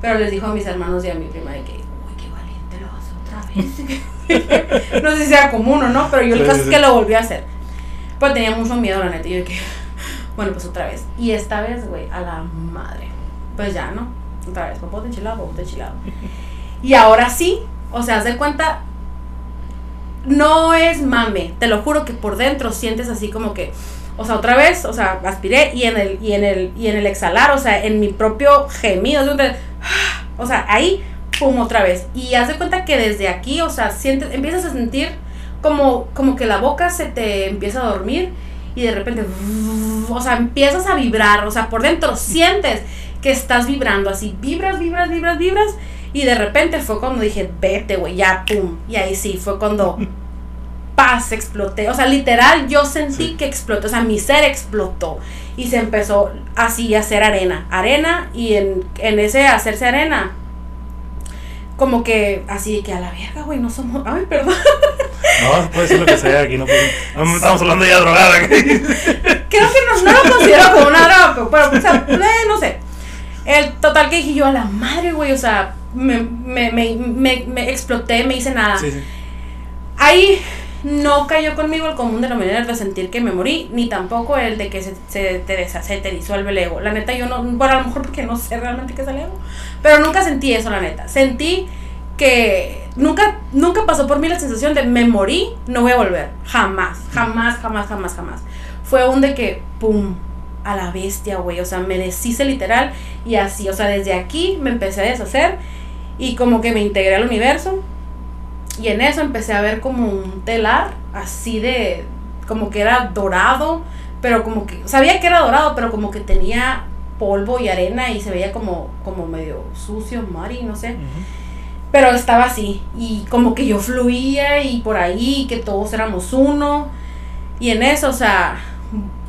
pero les dijo a mis hermanos y a mi prima de que, uy, qué valiente lo hace otra vez. no sé si sea común o no, pero yo el caso es que lo volví a hacer. Pero tenía mucho miedo, la neta. Y yo que, bueno, pues otra vez. Y esta vez, güey, a la madre. Pues ya, ¿no? Otra vez, popote enchilado, popote enchilado. Y ahora sí, o sea, haz de cuenta, no es mame. Te lo juro que por dentro sientes así como que, o sea, otra vez, o sea, aspiré y en el, y en el, y en el exhalar, o sea, en mi propio gemido, o sea, ahí, pum, otra vez. Y haz de cuenta que desde aquí, o sea, sientes, empiezas a sentir como, como que la boca se te empieza a dormir y de repente, o sea, empiezas a vibrar, o sea, por dentro sientes que estás vibrando así, vibras, vibras, vibras, vibras, y de repente fue cuando dije, vete, güey, ya, pum, y ahí sí, fue cuando, paz, exploté, o sea, literal, yo sentí que explotó, o sea, mi ser explotó, y se empezó así a hacer arena, arena, y en, en ese hacerse arena, como que así que a la verga, güey, no somos. Ay, perdón. No, puede ser lo que sea, aquí no, no estamos hablando ya de drogada. Creo que no, no lo considero como una droga, pero, o sea, eh, no sé. El total que dije yo a la madre, güey, o sea, me, me, me, me, me exploté, me hice nada. Sí, sí. Ahí no cayó conmigo el común denominador de sentir que me morí, ni tampoco el de que se, se, te, se te disuelve el ego. La neta, yo no, bueno, a lo mejor porque no sé realmente qué es el ego, pero nunca sentí eso, la neta. Sentí que nunca, nunca pasó por mí la sensación de me morí, no voy a volver. Jamás, jamás, jamás, jamás, jamás. Fue un de que, pum, a la bestia, güey. O sea, me deshice literal y así, o sea, desde aquí me empecé a deshacer y como que me integré al universo. Y en eso empecé a ver como un telar así de, como que era dorado, pero como que, sabía que era dorado, pero como que tenía polvo y arena y se veía como, como medio sucio, mari, no sé. Pero estaba así, y como que yo fluía y por ahí, que todos éramos uno. Y en eso, o sea,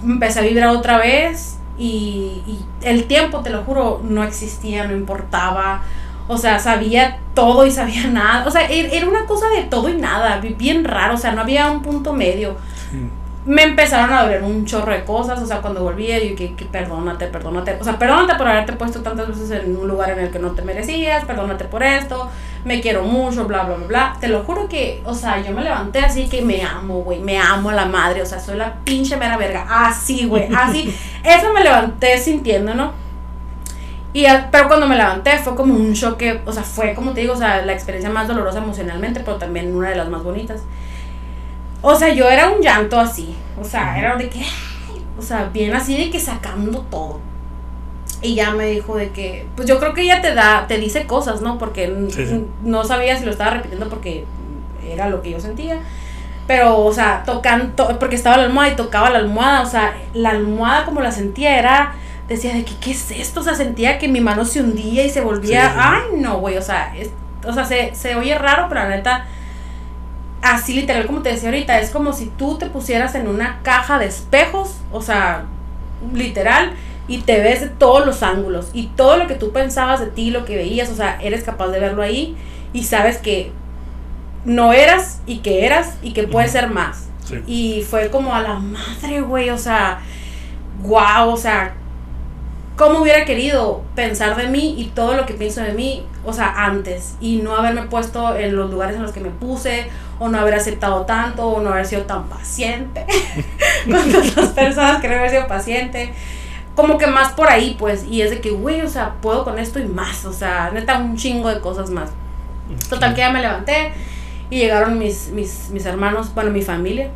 empecé a vibrar otra vez y, y el tiempo, te lo juro, no existía, no importaba. O sea, sabía todo y sabía nada. O sea, er, era una cosa de todo y nada, bien raro. O sea, no había un punto medio. Me empezaron a doler un chorro de cosas. O sea, cuando volvía, yo que, que perdónate, perdónate. O sea, perdónate por haberte puesto tantas veces en un lugar en el que no te merecías. Perdónate por esto. Me quiero mucho, bla, bla, bla, bla. Te lo juro que, o sea, yo me levanté así que me amo, güey. Me amo a la madre. O sea, soy la pinche mera verga. Así, güey. Así. Eso me levanté sintiendo, ¿no? Y, pero cuando me levanté fue como un choque, o sea, fue como te digo, o sea, la experiencia más dolorosa emocionalmente, pero también una de las más bonitas. O sea, yo era un llanto así, o sea, era de que, o sea, bien así de que sacando todo. Y ya me dijo de que, pues yo creo que ella te da, te dice cosas, ¿no? Porque no sabía si lo estaba repitiendo porque era lo que yo sentía. Pero, o sea, tocando, porque estaba la almohada y tocaba la almohada, o sea, la almohada como la sentía era decía de que, ¿qué es esto? O sea, sentía que mi mano se hundía y se volvía, ay, no, güey, o sea, o sea, se, se oye raro, pero la neta, así literal como te decía ahorita, es como si tú te pusieras en una caja de espejos, o sea, literal, y te ves de todos los ángulos, y todo lo que tú pensabas de ti, lo que veías, o sea, eres capaz de verlo ahí, y sabes que no eras, y que eras, y que puedes ser más. Y fue como a la madre, güey, o sea, wow, o sea, cómo hubiera querido pensar de mí y todo lo que pienso de mí, o sea, antes, y no haberme puesto en los lugares en los que me puse, o no haber aceptado tanto, o no haber sido tan paciente con las personas que haber sido paciente. Como que más por ahí, pues, y es de que, güey, o sea, puedo con esto y más, o sea, neta, un chingo de cosas más. Total, que ya me levanté y llegaron mis, mis, mis hermanos, bueno, mi familia,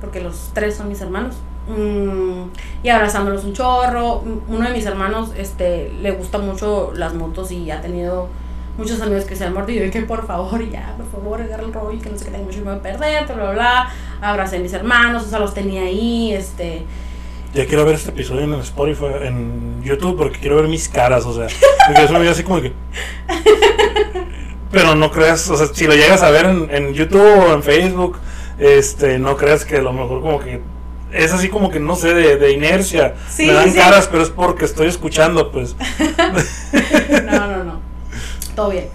porque los tres son mis hermanos Mm, y abrazándolos un chorro. Uno de mis hermanos este, le gusta mucho las motos y ha tenido muchos amigos que se han muerto y yo que por favor, ya, por favor, agarra el rollo, que no sé qué tengo mucho miedo a perder, bla, bla, bla. Abracé a mis hermanos, o sea, los tenía ahí, este... Ya quiero ver este episodio en Spotify, en YouTube, porque quiero ver mis caras, o sea, porque eso me así como que... Pero no creas, o sea, si lo llegas a ver en, en YouTube o en Facebook, este, no creas que a lo mejor como que es así como que no sé, de, de inercia. Me dan caras, pero es porque estoy escuchando, pues. no, no, no. Todo bien.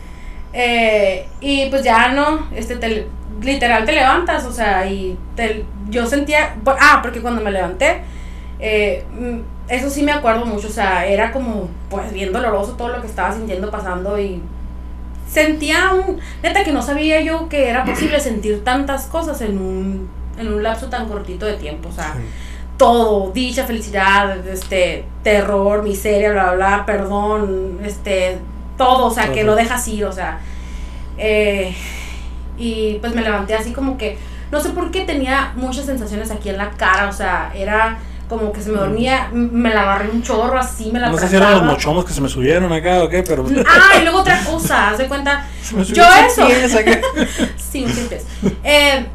Eh, y pues ya no, este, te, literal te levantas, o sea, y te, yo sentía, ah, porque cuando me levanté, eh, mm, eso sí me acuerdo mucho, o sea, era como, pues bien doloroso todo lo que estaba sintiendo, pasando y sentía un, neta que no sabía yo que era posible sentir tantas cosas en un en un lapso tan cortito de tiempo, o sea, todo, dicha, felicidad, este, terror, miseria, bla, bla, bla, perdón, este, todo, o sea, que lo dejas ir, o sea, eh, y pues me levanté así como que, no sé por qué tenía muchas sensaciones aquí en la cara, o sea, era como que se me dormía, me la agarré un chorro así, me la No sé si eran los mochomos que se me subieron acá o qué, pero... Ah, y luego otra cosa, haz de cuenta, yo eso... sí, un Eh,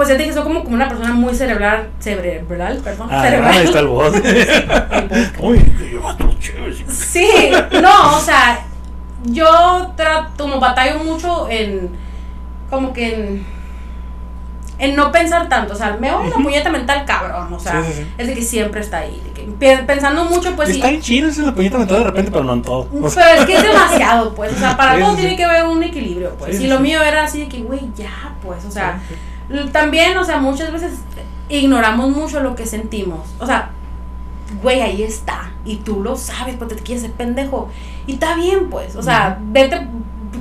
pues ya te dije, soy como, como una persona muy cerebral, cerebral, perdón. Ah, cerebral. ahí está el voz. Uy, Sí, no, o sea, yo trato, como batallo mucho en, como que en, en no pensar tanto, o sea, me voy a la puñeta mental cabrón, o sea, es de que siempre está ahí, de que, pensando mucho, pues Está en chido esa la puñeta mental de repente, pero no en todo. Pero es que es demasiado, pues, o sea, para todo tiene que haber un equilibrio, pues, y lo mío era así de que, güey, ya, pues, o sea también, o sea, muchas veces ignoramos mucho lo que sentimos. O sea, güey, ahí está. Y tú lo sabes porque te quieres ser pendejo. Y está bien, pues. O sea, vete,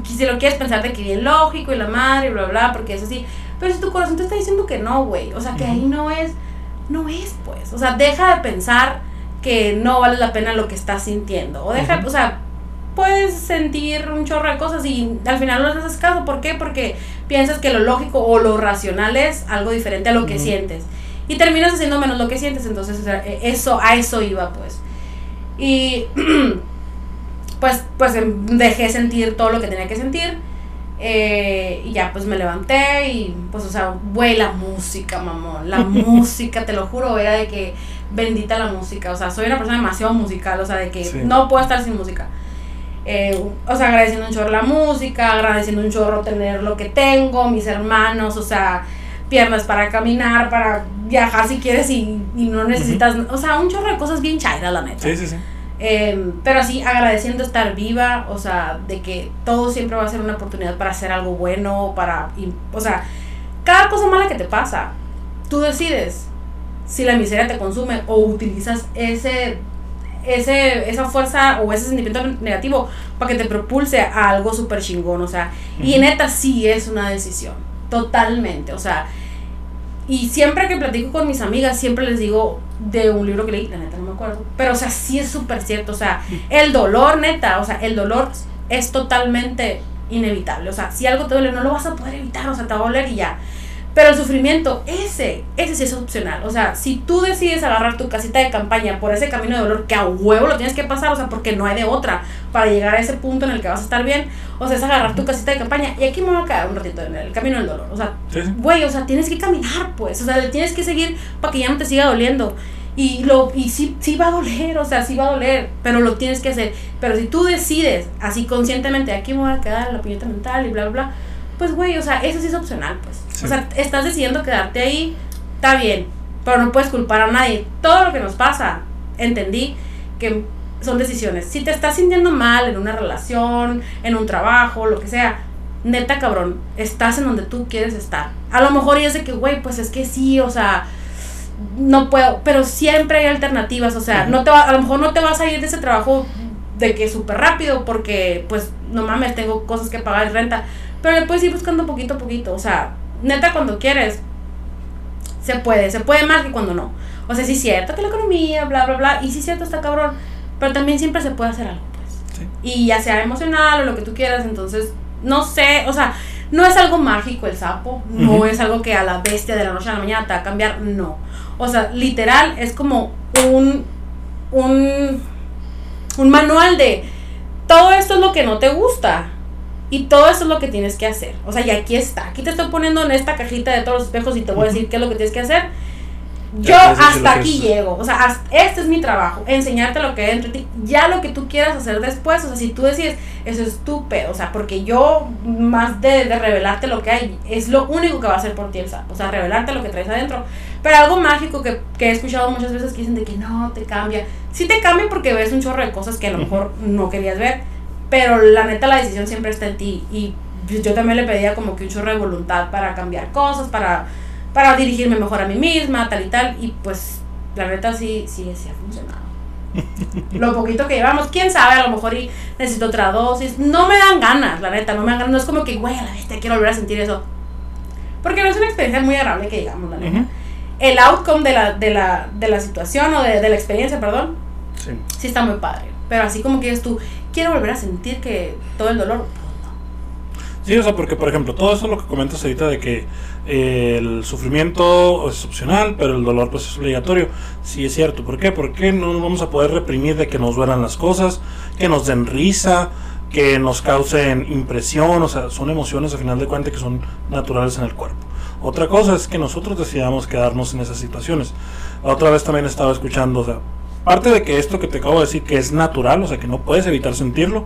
si lo quieres pensar de que bien lógico y la madre, bla, bla, porque eso sí. Pero si tu corazón te está diciendo que no, güey. O sea, que ahí no es, no es, pues. O sea, deja de pensar que no vale la pena lo que estás sintiendo. O deja, o sea, puedes sentir un chorro de cosas y al final no les haces caso. ¿Por qué? Porque piensas que lo lógico o lo racional es algo diferente a lo que sientes. Y terminas haciendo menos lo que sientes. Entonces, e, eso, a eso iba, pues. Y pues, pues em, dejé sentir todo lo que tenía que sentir. Eh, y ya pues me levanté y pues o sea, güey, la música, mamón, la música, te lo juro, era de que bendita la música, o sea, soy una persona demasiado musical, o sea, de que no puedo estar sin música. Eh, o sea, agradeciendo un chorro la música, agradeciendo un chorro tener lo que tengo, mis hermanos, o sea, piernas para caminar, para viajar si quieres y, no necesitas, o sea, un chorro de cosas bien chairas, la neta. Sí, sí, sí. Em, pero así agradeciendo estar viva, o sea, de que todo siempre va a ser una oportunidad para hacer algo bueno, para, o sea, cada cosa mala que te pasa, tú decides si la miseria te consume o utilizas ese, ese, esa fuerza o ese sentimiento negativo para que te propulse a algo súper chingón, o sea, y neta sí es una decisión, totalmente, o sea, y siempre que platico con mis amigas, siempre les digo de un libro que leí, la neta no me acuerdo, pero o sea, sí es súper cierto, o sea, el dolor, neta, o sea, el dolor es totalmente inevitable, o sea, si algo te duele no lo vas a poder evitar, o sea, te va a doler y ya. Pero el sufrimiento, ese, ese sí es opcional. O sea, si tú decides agarrar tu casita de campaña por ese camino de dolor que a huevo lo tienes que pasar, o sea, porque no hay de otra para llegar a ese punto en el que vas a estar bien, o sea, es agarrar tu casita de campaña y aquí me voy a quedar un ratito en el camino del dolor. O sea, güey, o sea, tienes que caminar, pues. O sea, le tienes que seguir para que ya no te siga doliendo. Y, lo, y sí, sí va a doler, o sea, sí va a doler, pero lo tienes que hacer. Pero si tú decides así conscientemente, aquí me voy a quedar la piñeta mental y bla, bla, bla, pues güey, o sea, eso sí es opcional, pues. O sea, estás decidiendo quedarte ahí, está bien, pero no puedes culpar a nadie. Todo lo que nos pasa, entendí que son decisiones. Si te estás sintiendo mal en una relación, en un trabajo, lo que sea, neta cabrón, estás en donde tú quieres estar. A lo mejor y es de que, güey, pues es que sí, o sea, no puedo, pero siempre hay alternativas, o sea, no te va, a lo mejor no te vas a ir de ese trabajo de que súper rápido porque, pues, no mames, tengo cosas que pagar y renta, pero le puedes ir buscando poquito a poquito. O sea, neta, cuando quieres, se puede. Se puede más que cuando no. O sea, sí es cierto que la economía, bla, bla, bla. Y sí es cierto, está cabrón. Pero también siempre se puede hacer algo, pues. Y ya sea emocional o lo que tú quieras. Entonces, no sé, o sea, no es algo mágico el sapo. No es algo que a la bestia de la noche a la mañana te va a cambiar. No. O sea, literal, es como un. Un. Un manual de. Todo esto es lo que no te gusta y todo eso es lo que tienes que hacer. O sea, y aquí está. Aquí te estoy poniendo en esta cajita de todos los espejos y te voy a decir qué es lo que tienes que hacer. Yo hasta aquí llego. O sea, este es mi trabajo. Enseñarte lo que hay dentro de ti. Ya lo que tú quieras hacer después. O sea, si tú decides, eso es tu pedo. O sea, porque yo, más de, de, revelarte lo que hay, es lo único que va a hacer por ti el O sea, revelarte lo que traes adentro. Pero algo mágico que, que he escuchado muchas veces que dicen de que no, te cambia. Sí te cambia porque ves un chorro de cosas que a lo mejor no querías ver pero la neta la decisión siempre está en ti y yo también le pedía como que un chorro de voluntad para cambiar cosas, para, para dirigirme mejor a mí misma, tal y tal, y pues la neta sí, sí, sí ha funcionado. lo poquito que llevamos, quién sabe, a lo mejor y necesito otra dosis, no me dan ganas, la neta, no me dan ganas, no es como que, güey, a la te quiero volver a sentir eso. Porque no es una experiencia muy agradable que digamos, la neta. El outcome de la, de la, de la situación o de, de la experiencia, perdón, sí. sí está muy padre. Pero así como que tú, quiero volver a sentir que todo el dolor, Sí, o sea, porque por ejemplo, todo eso lo que comentas ahorita de que eh, el sufrimiento es opcional, pero el dolor pues es obligatorio. Sí es cierto. ¿Por qué? Porque no nos vamos a poder reprimir de que nos duelan las cosas, que nos den risa, que nos causen impresión, o sea, son emociones a final de cuentas que son naturales en el cuerpo. Otra cosa es que nosotros decidamos quedarnos en esas situaciones. otra vez también estaba escuchando, o sea, Parte de que esto que te acabo de decir que es natural, o sea que no puedes evitar sentirlo,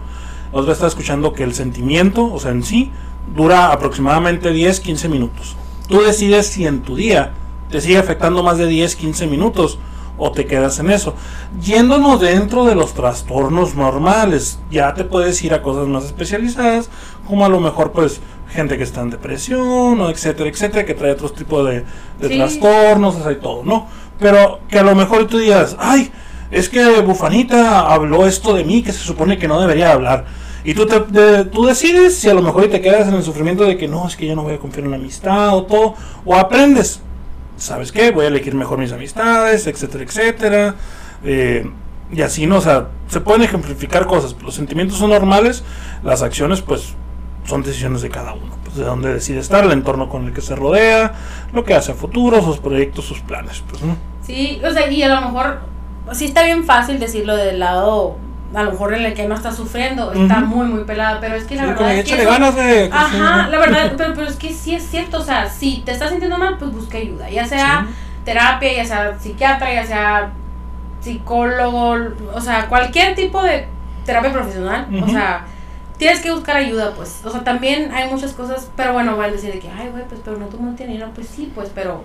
otra está escuchando que el sentimiento, o sea en sí, dura aproximadamente 10-15 minutos. Tú decides si en tu día te sigue afectando más de 10-15 minutos o te quedas en eso. Yéndonos dentro de los trastornos normales, ya te puedes ir a cosas más especializadas, como a lo mejor pues gente que está en depresión, o etcétera, etcétera, que trae otros tipos de, trastornos, o sea, y todo, ¿no? Pero que a lo mejor tú digas, ay, es que Bufanita habló esto de mí que se supone que no debería hablar. Y tú, te, tú decides si a lo mejor te quedas en el sufrimiento de que no, es que yo no voy a confiar en la amistad o todo, o aprendes, ¿sabes qué? Voy a elegir mejor mis amistades, etcétera, etcétera. Eh, y así, ¿no? O sea, se pueden ejemplificar cosas. Los sentimientos son normales, las acciones, pues, son decisiones de cada uno. Pues, de dónde decide estar, el entorno con el que se rodea, lo que hace a futuro, sus proyectos, sus planes, pues, ¿no? Sí, o sea, y a lo mejor sí está bien fácil decirlo del lado a lo mejor en el que no está sufriendo, está muy, muy pelada, pero es que la verdad es que... Ganas de... Ajá, la verdad, pero, pero es que sí es cierto, o sea, si te estás sintiendo mal, pues busca ayuda, ya sea terapia, ya sea psiquiatra, ya sea psicólogo, o sea, cualquier tipo de terapia profesional, o sea, tienes que buscar ayuda, pues, o sea, también hay muchas cosas, pero bueno, a decir de que, ay, güey, pues, pero no tú no tienes dinero, pues sí, pues, pero,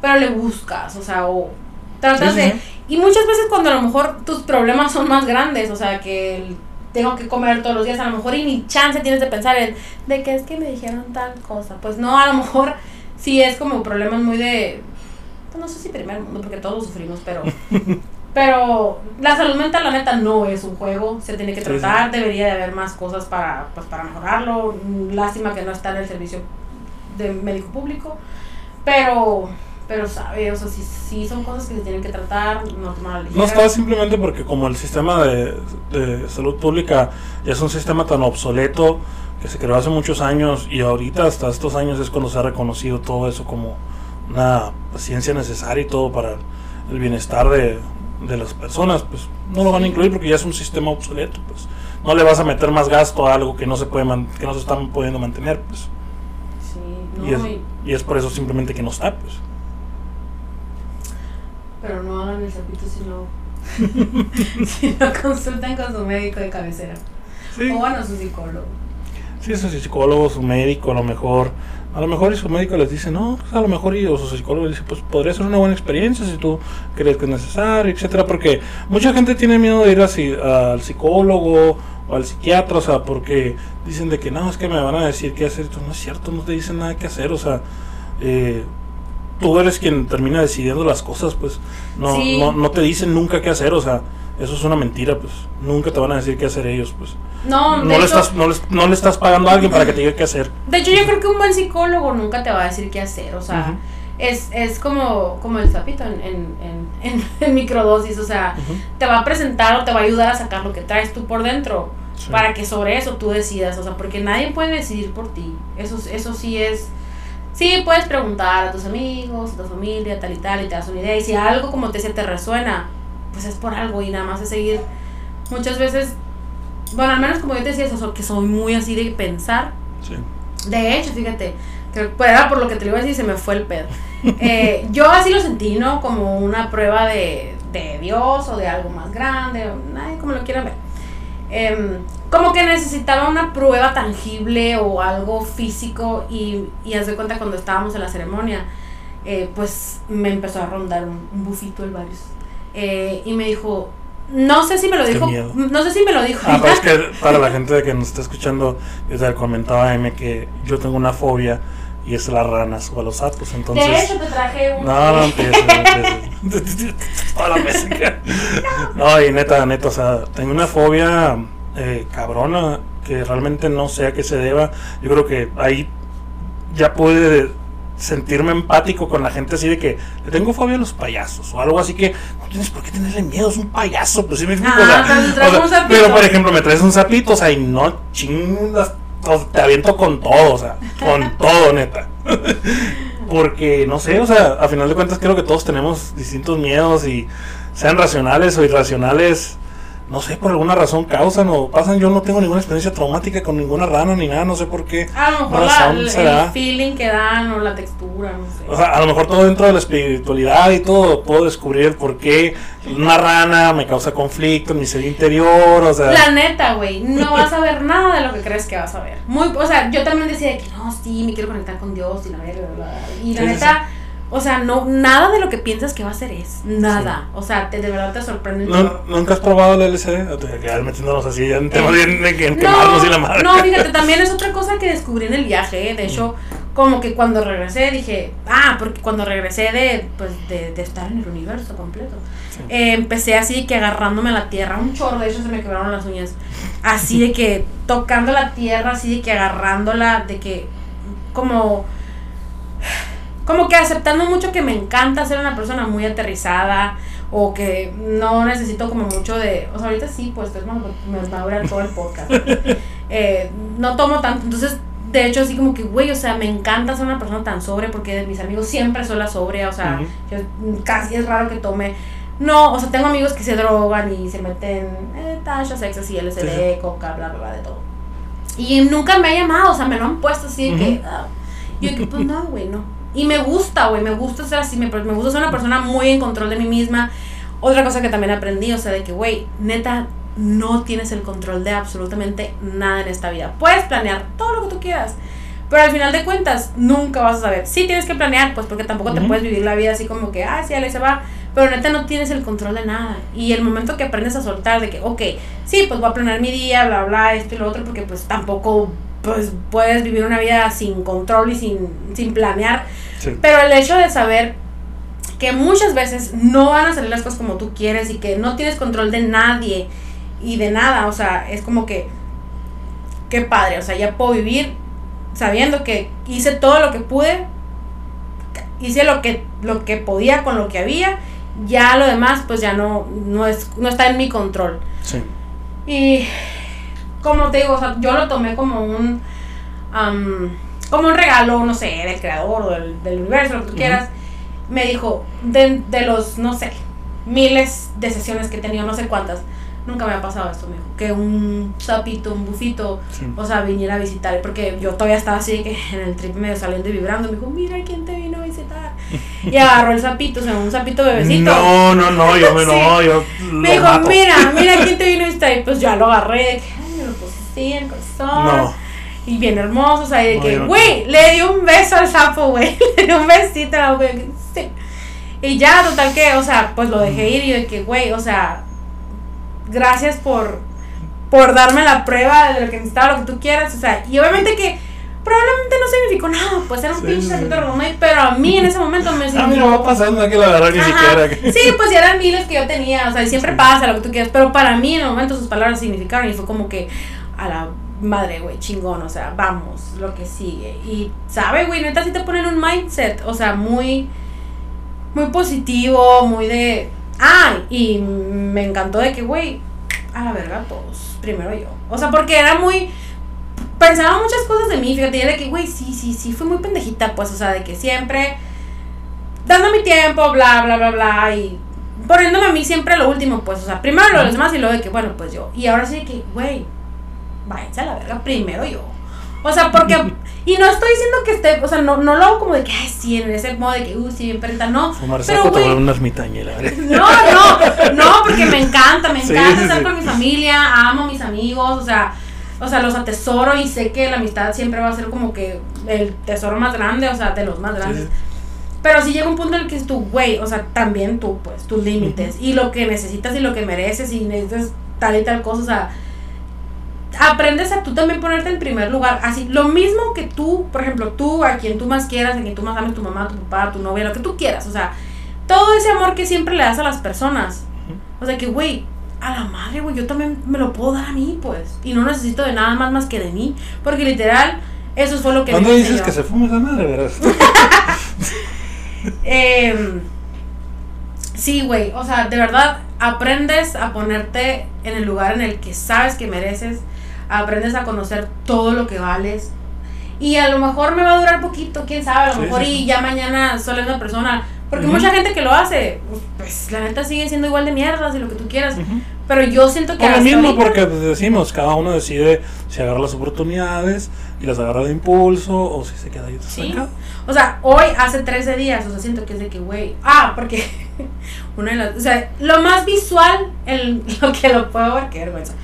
pero le buscas, o sea, o tratas de, y muchas veces cuando a lo mejor tus problemas son más grandes, o sea, que tengo que comer todos los días, a lo mejor y ni chance tienes de pensar en, de que es que me dijeron tal cosa, pues no, a lo mejor sí es como problemas muy de, pues no sé si primer mundo, porque todos sufrimos, pero... Pero la salud mental, la neta, no es un juego, se tiene que tratar, debería de haber más cosas para, pues, para mejorarlo. Lástima que no está en el servicio de médico público, pero, pero sabe, o sea, sí, son cosas que se tienen que tratar, no tomar No está simplemente porque como el sistema de, de salud pública ya es un sistema tan obsoleto que se creó hace muchos años y ahorita hasta estos años es cuando se ha reconocido todo eso como una ciencia necesaria y todo para el bienestar de, de las personas, pues no lo van a incluir porque ya es un sistema obsoleto, pues no le vas a meter más gasto a algo que no se puede que no se está pudiendo mantener, pues. y, es, y... es, por eso simplemente que no está, pues. Pero no hagan el sapito si no, si no consultan con su médico de cabecera. O bueno, su psicólogo. Sí, su psicólogo, su médico, a lo mejor a lo mejor y su médico les dice, no, pues a lo mejor y o su psicólogo les dice, pues podría ser una buena experiencia si tú crees que es necesario, etcétera, porque mucha gente tiene miedo de ir así, al psicólogo o al psiquiatra, o sea, porque dicen de que no, es que me van a decir qué hacer, esto no es cierto, no te dicen nada que hacer, o sea, eh, tú eres quien termina decidiendo las cosas, pues no, no, no te dicen nunca qué hacer, o sea, eso es una mentira, pues nunca te van a decir qué hacer ellos, pues. No, no, le, estás, no, le, estás pagando a alguien para que te diga qué hacer. De hecho, yo creo que un buen psicólogo nunca te va a decir qué hacer, o sea, es, es como, como el sapito en, en, en, microdosis, o sea, te va a presentar o te va a ayudar a sacar lo que traes tú por dentro, para que sobre eso tú decidas, o sea, porque nadie puede decidir por ti, eso, eso sí es... Sí, puedes preguntar a tus amigos, a tu familia, tal y tal, y te das una idea. Y si algo como te, se te resuena, pues es por algo y nada más es seguir. Muchas veces, bueno, al menos como yo te decía, eso, que soy muy así de pensar. Sí. De hecho, fíjate, que era por lo que te iba a decir, se me fue el pedo. Eh, yo así lo sentí, ¿no? Como una prueba de, de Dios o de algo más grande, o, como lo quieran ver. Em, como que necesitaba una prueba tangible o algo físico y, y haz de cuenta cuando estábamos en la ceremonia, eh, pues me empezó a rondar un, un bufito el varios eh, y me dijo, no sé si me lo dijo, no sé si me lo dijo. Ah, es que para la gente que nos está escuchando, yo te comentaba a M que yo tengo una fobia y es a las ranas o a los sapos, entonces... De hecho te traje un... No, no empieces, no No, y neta, neta, o sea, tengo una fobia eh, cabrona que realmente no sé a qué se deba. Yo creo que ahí ya puede sentirme empático con la gente así de que le tengo fobia a los payasos o algo así que no tienes por qué tenerle miedo, es un payaso, pues sí me explico. Ah, pero por ejemplo, me traes un sapito, o sea, y no chingas, te aviento con todo, o sea, con todo, neta. Porque no sé, o sea, a final de cuentas creo que todos tenemos distintos miedos y sean racionales o irracionales no sé, por alguna razón causan o pasan. Yo no tengo ninguna experiencia traumática con ninguna rana ni nada, no sé por qué. A lo mejor la, el feeling que dan o la textura, no sé. O sea, a lo mejor todo dentro de la espiritualidad y todo, puedo descubrir el por qué una rana me causa conflicto en mi ser interior, o sea. La neta, güey, no vas a ver nada de lo que crees que vas a ver. Muy, o sea, yo también decía que no, sí, me quiero conectar con Dios y la verdad. Y la neta. O sea, no, nada de lo que piensas que va a ser es. Nada. O sea, te, de verdad te sorprende. ¿No, ¿Nunca has probado el LSD? O te quedar metiéndonos así en temas de, de, quemarnos y la madre. No, fíjate, también es otra cosa que descubrí en el viaje. ¿eh? De hecho, como que cuando regresé dije, ah, porque cuando regresé de, pues, de, de estar en el universo completo, eh, empecé así que agarrándome a la tierra. Un chorro, de hecho, se me quebraron las uñas. Así de que tocando la tierra, así de que agarrándola, de que como como que aceptando mucho que me encanta ser una persona muy aterrizada o que no necesito como mucho de, o sea, ahorita sí, pues es me va a durar todo el podcast. Eh, no tomo tanto, entonces, de hecho, así como que, güey, o sea, me encanta ser una persona tan sobre porque mis amigos siempre son la sobria, o sea, casi es raro que tome no, o sea, tengo amigos que se drogan y se meten eh, tachas, sexos y LSD, Sí, sí. coca, bla, bla, bla, de todo. Y nunca me ha llamado, o sea, me lo han puesto así de que. Ah, yo que, pues no, güey, no. Y me gusta, güey, me gusta ser así, me, me gusta ser una persona muy en control de mí misma. Otra cosa que también aprendí, o sea, de que, güey, neta, no tienes el control de absolutamente nada en esta vida. Puedes planear todo lo que tú quieras, pero al final de cuentas, nunca vas a saber. Sí tienes que planear, pues porque tampoco te puedes vivir la vida así como que, ah, sí, se va. Pero neta no tienes el control de nada. Y el momento que aprendes a soltar, de que, ok, sí, pues voy a planear mi día, bla, bla, esto y lo otro, porque pues tampoco pues puedes vivir una vida sin control y sin, sin planear. Sí. Pero el hecho de saber que muchas veces no van a salir las cosas como tú quieres y que no tienes control de nadie y de nada, o sea, es como que, qué padre, o sea, ya puedo vivir sabiendo que hice todo lo que pude, hice lo que, lo que podía con lo que había, ya lo demás pues ya no, no, es, no está en mi control. Sí. Y como te digo, o sea, yo lo tomé como un am, como un regalo, no sé, del creador o del, del universo, lo que tú quieras. Me dijo, de, de los, no sé, miles de sesiones que he tenido, no sé cuántas, nunca me ha pasado esto, me dijo, que un sapito, un bufito, Sí. o sea, viniera a visitar, porque yo todavía estaba así que en el trip medio saliendo y vibrando, me dijo, mira quién te vino a visitar. Y agarró el sapito, o sea, un sapito bebecito. No, no, no, yo me, no, yo Me dijo, mato. mira, mira quién te vino a visitar. Y pues ya lo agarré, así el corazón. No. Y bien hermoso, o sea, de No, que, no güey, le di un beso al sapo, güey. Le di un besito a la boca, sí. Y ya, total que, o sea, pues lo dejé ir y de que, güey, o sea, gracias por, por darme la prueba de lo que necesitaba, lo que tú quieras, o sea, y obviamente que probablemente no significó nada, pues era un Sí, pinche sí. redondo, pero a mí en ese momento me A mí no va pasando, que la agarrar ni siquiera. que- Sí, pues ya eran miles que yo tenía, o sea, y siempre pasa lo que tú quieras, pero para mí en el momento sus palabras significaron y fue como que a la madre, güey, chingón, o sea, vamos, lo que sigue. Y, ¿sabe, güey? Neta, sí te ponen un mindset, o sea, muy, muy positivo, muy de... Ah, y me encantó de que, güey, a la verga todos, primero yo. O sea, porque era muy... Pensaba muchas cosas de mí, fíjate, y de que, güey, sí, sí, sí, fui muy pendejita, pues, o sea, de que siempre dando mi tiempo, bla, bla, bla, bla, y poniéndome a mí siempre lo último, pues, o sea, primero los demás y luego de que, bueno, pues yo. Y ahora sí que, güey, váyanse a la verga, primero yo. O sea, porque, y no estoy diciendo que esté, o sea, no, no lo hago como de que, ay, sí, en ese modo de que, uy, sí, bien perrita, no. Fumar Pero, tomar una ermitaña, la verdad. no, no, no, porque me encanta, me encanta sí, estar sí. con mi familia, amo a mis amigos, o sea, o sea, los atesoro y sé que la amistad siempre va a ser como que el tesoro más grande, o sea, de los más grandes. Sí, Pero si llega un punto en el que es tu güey, o sea, también tú, pues, tus límites y lo que necesitas y lo que mereces y necesitas tal y tal cosa, o sea, aprendes a tú también ponerte en primer lugar. Así, lo mismo que tú, por ejemplo, tú, a quien tú más quieras, a quien tú más ames, tu mamá, tu papá, tu novia, lo que tú quieras, o sea, todo ese amor que siempre le das a las personas. O sea, que, güey, a la madre, güey, yo también me lo puedo dar a mí, pues. Y no necesito de nada más más que de mí. Porque literal, eso fue lo que ¿Dónde me dices que se fume esa madre, verdad? Eh, sí, güey, o sea, de verdad aprendes a ponerte en el lugar en el que sabes que mereces, aprendes a conocer todo lo que vales. Y a lo mejor me va a durar poquito, quién sabe, a lo Sí, mejor sí, y sí. ya mañana soy una persona. Porque Ujú. mucha gente que lo hace, pues la neta sigue siendo igual de mierdas y lo que tú quieras. Ujú. Pero yo siento que Por lo mismo, ahorita- porque pues, decimos, cada uno decide si agarra las oportunidades y las agarra de impulso o si se queda ahí Sí. estancado. O sea, hoy hace 13 días, o sea, siento que es de que, güey. Ah, porque una de las. O sea, lo más visual, el, lo que lo puedo ver, qué vergüenza.